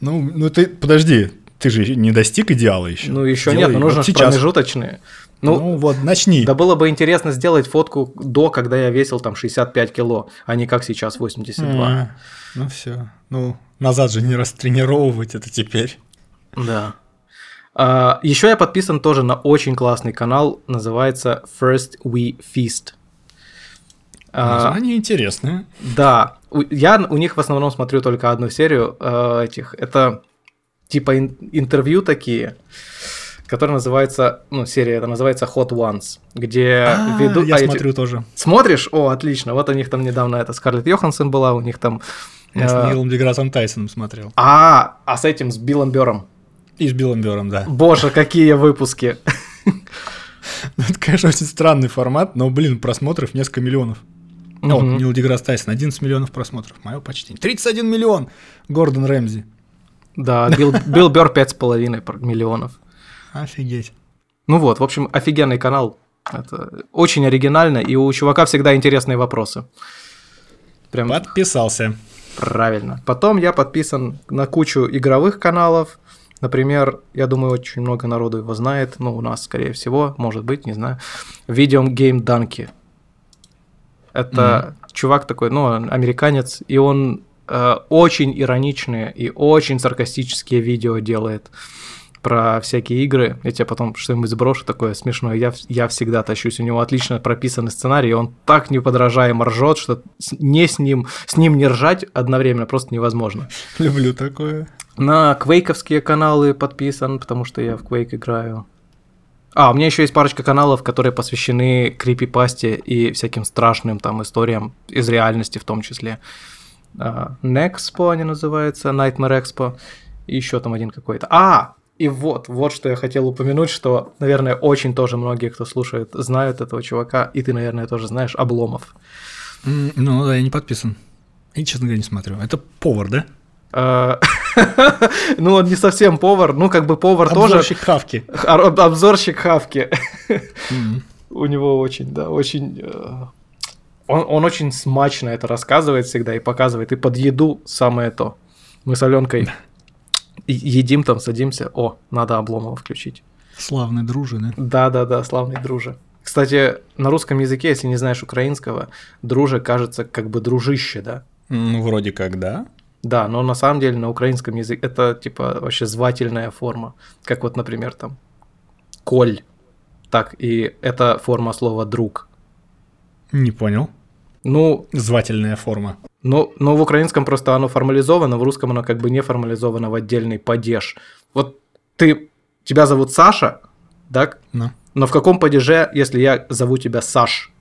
Ну, ну ты, подожди, ты же не достиг идеала еще. Ну, еще Делай, нет, но нужно вот сейчас. промежуточные. Ну, ну вот, начни. Да было бы интересно сделать фотку до, когда я весил там 65 кило, а не как сейчас 82. А, ну все. Ну, назад же не растренировывать это теперь. Да. А, еще я подписан тоже на очень классный канал, называется First We Feast. А, Название а, интересное. Да. Я у них в основном смотрю только одну серию э, этих. Это типа ин- интервью такие который называется, ну, серия это называется Hot Ones, где а, ведут... Я а смотрю эти... тоже. Смотришь? О, отлично. Вот у них там недавно это Скарлетт Йоханссон была, у них там... Я с э, Нилом Деграссом Тайсоном смотрел. А, а с этим, с Биллом Бёром. И с Биллом Бёром, да. Боже, какие выпуски. Ну, это, конечно, очень странный формат, но, блин, просмотров несколько миллионов. О, Нил Деграсс Тайсон, 11 миллионов просмотров. Мое почти. 31 миллион! Гордон Рэмзи. Да, Билл, Билл Бёрр 5,5 миллионов. Офигеть. Ну вот, в общем, офигенный канал. Это очень оригинально, и у чувака всегда интересные вопросы. Прям... Подписался. Правильно. Потом я подписан на кучу игровых каналов. Например, я думаю, очень много народу его знает, ну, у нас, скорее всего, может быть, не знаю. Видео Game Donkey. Это mm-hmm. чувак такой, ну, американец, и он э, очень ироничные и очень саркастические видео делает про всякие игры. Я тебе потом что-нибудь сброшу такое смешное. Я, я всегда тащусь. У него отлично прописанный сценарий, он так неподражаемо ржет, что не с ним, с ним не ржать одновременно просто невозможно. Люблю такое. На квейковские каналы подписан, потому что я в Quake играю. А, у меня еще есть парочка каналов, которые посвящены крипипасте и всяким страшным там историям из реальности в том числе. Uh, Nexpo они называются, Nightmare Expo. И еще там один какой-то. А, и вот, вот что я хотел упомянуть, что, наверное, очень тоже многие, кто слушает, знают этого чувака, и ты, наверное, тоже знаешь, Обломов. Mm, ну, да, я не подписан. И, честно говоря, не смотрю. Это повар, да? А, ну, он не совсем повар, ну, как бы повар тоже... Обзорщик Хавки. Обзорщик Хавки. У него очень, да, очень... Э, он, он очень смачно это рассказывает всегда и показывает, и под еду самое то. Мы с Аленкой едим там, садимся, о, надо Обломова включить. Славный друже, да? Да-да-да, славный друже. Кстати, на русском языке, если не знаешь украинского, друже кажется как бы дружище, да? Ну, вроде как, да. Да, но на самом деле на украинском языке это типа вообще звательная форма. Как вот, например, там коль. Так, и это форма слова друг. Не понял. Ну... Звательная форма. Ну, но в украинском просто оно формализовано, в русском оно как бы не формализовано в отдельный падеж. Вот ты, тебя зовут Саша, так? Ну. Но в каком падеже, если я зову тебя Саш?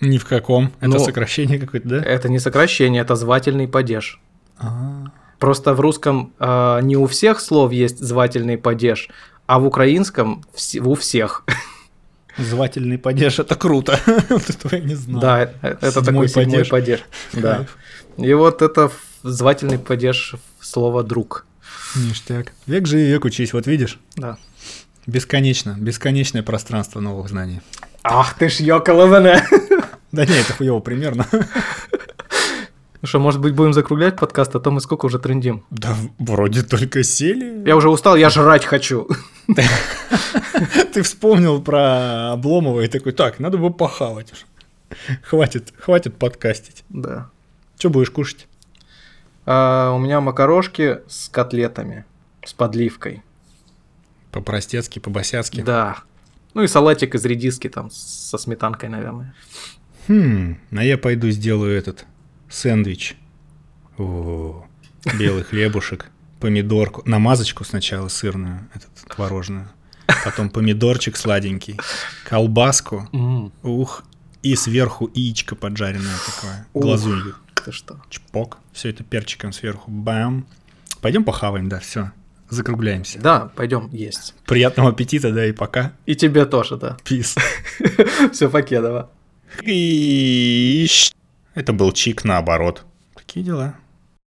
Ни в каком. Это ну, сокращение какое-то, да? Это не сокращение, это звательный падеж. А-а-а. Просто в русском э, не у всех слов есть звательный падеж, а в украинском вс- у всех. Звательный падеж, это круто. вот этого я не знал. Да, это седьмой такой седьмой падеж. Да. И вот это звательный падеж слова «друг». Ништяк. Век же и век учись, вот видишь? Да. Бесконечно, бесконечное пространство новых знаний. Ах ты ж ёколоване! Да не, это хуёво примерно. Ну что, может быть, будем закруглять подкаст, а то мы сколько уже трендим? Да вроде только сели. Я уже устал, я жрать хочу. Ты вспомнил про Обломова и такой, так, надо бы похавать. Хватит, хватит подкастить. Да. Что будешь кушать? А, у меня макарошки с котлетами, с подливкой. По-простецки, по-босяцки? Да. Ну и салатик из редиски там со сметанкой, наверное. Хм, а я пойду сделаю этот сэндвич. О, белый хлебушек, помидорку, намазочку сначала сырную, этот творожную, потом помидорчик сладенький, колбаску, ух, и сверху яичко поджаренное такое, глазунью. Ты что? Чпок, все это перчиком сверху, бам. Пойдем похаваем, да, все. Закругляемся. Да, пойдем есть. Приятного аппетита, да, и пока. И тебе тоже, да. Пис. Все, покедово. Это был чик наоборот. Такие дела.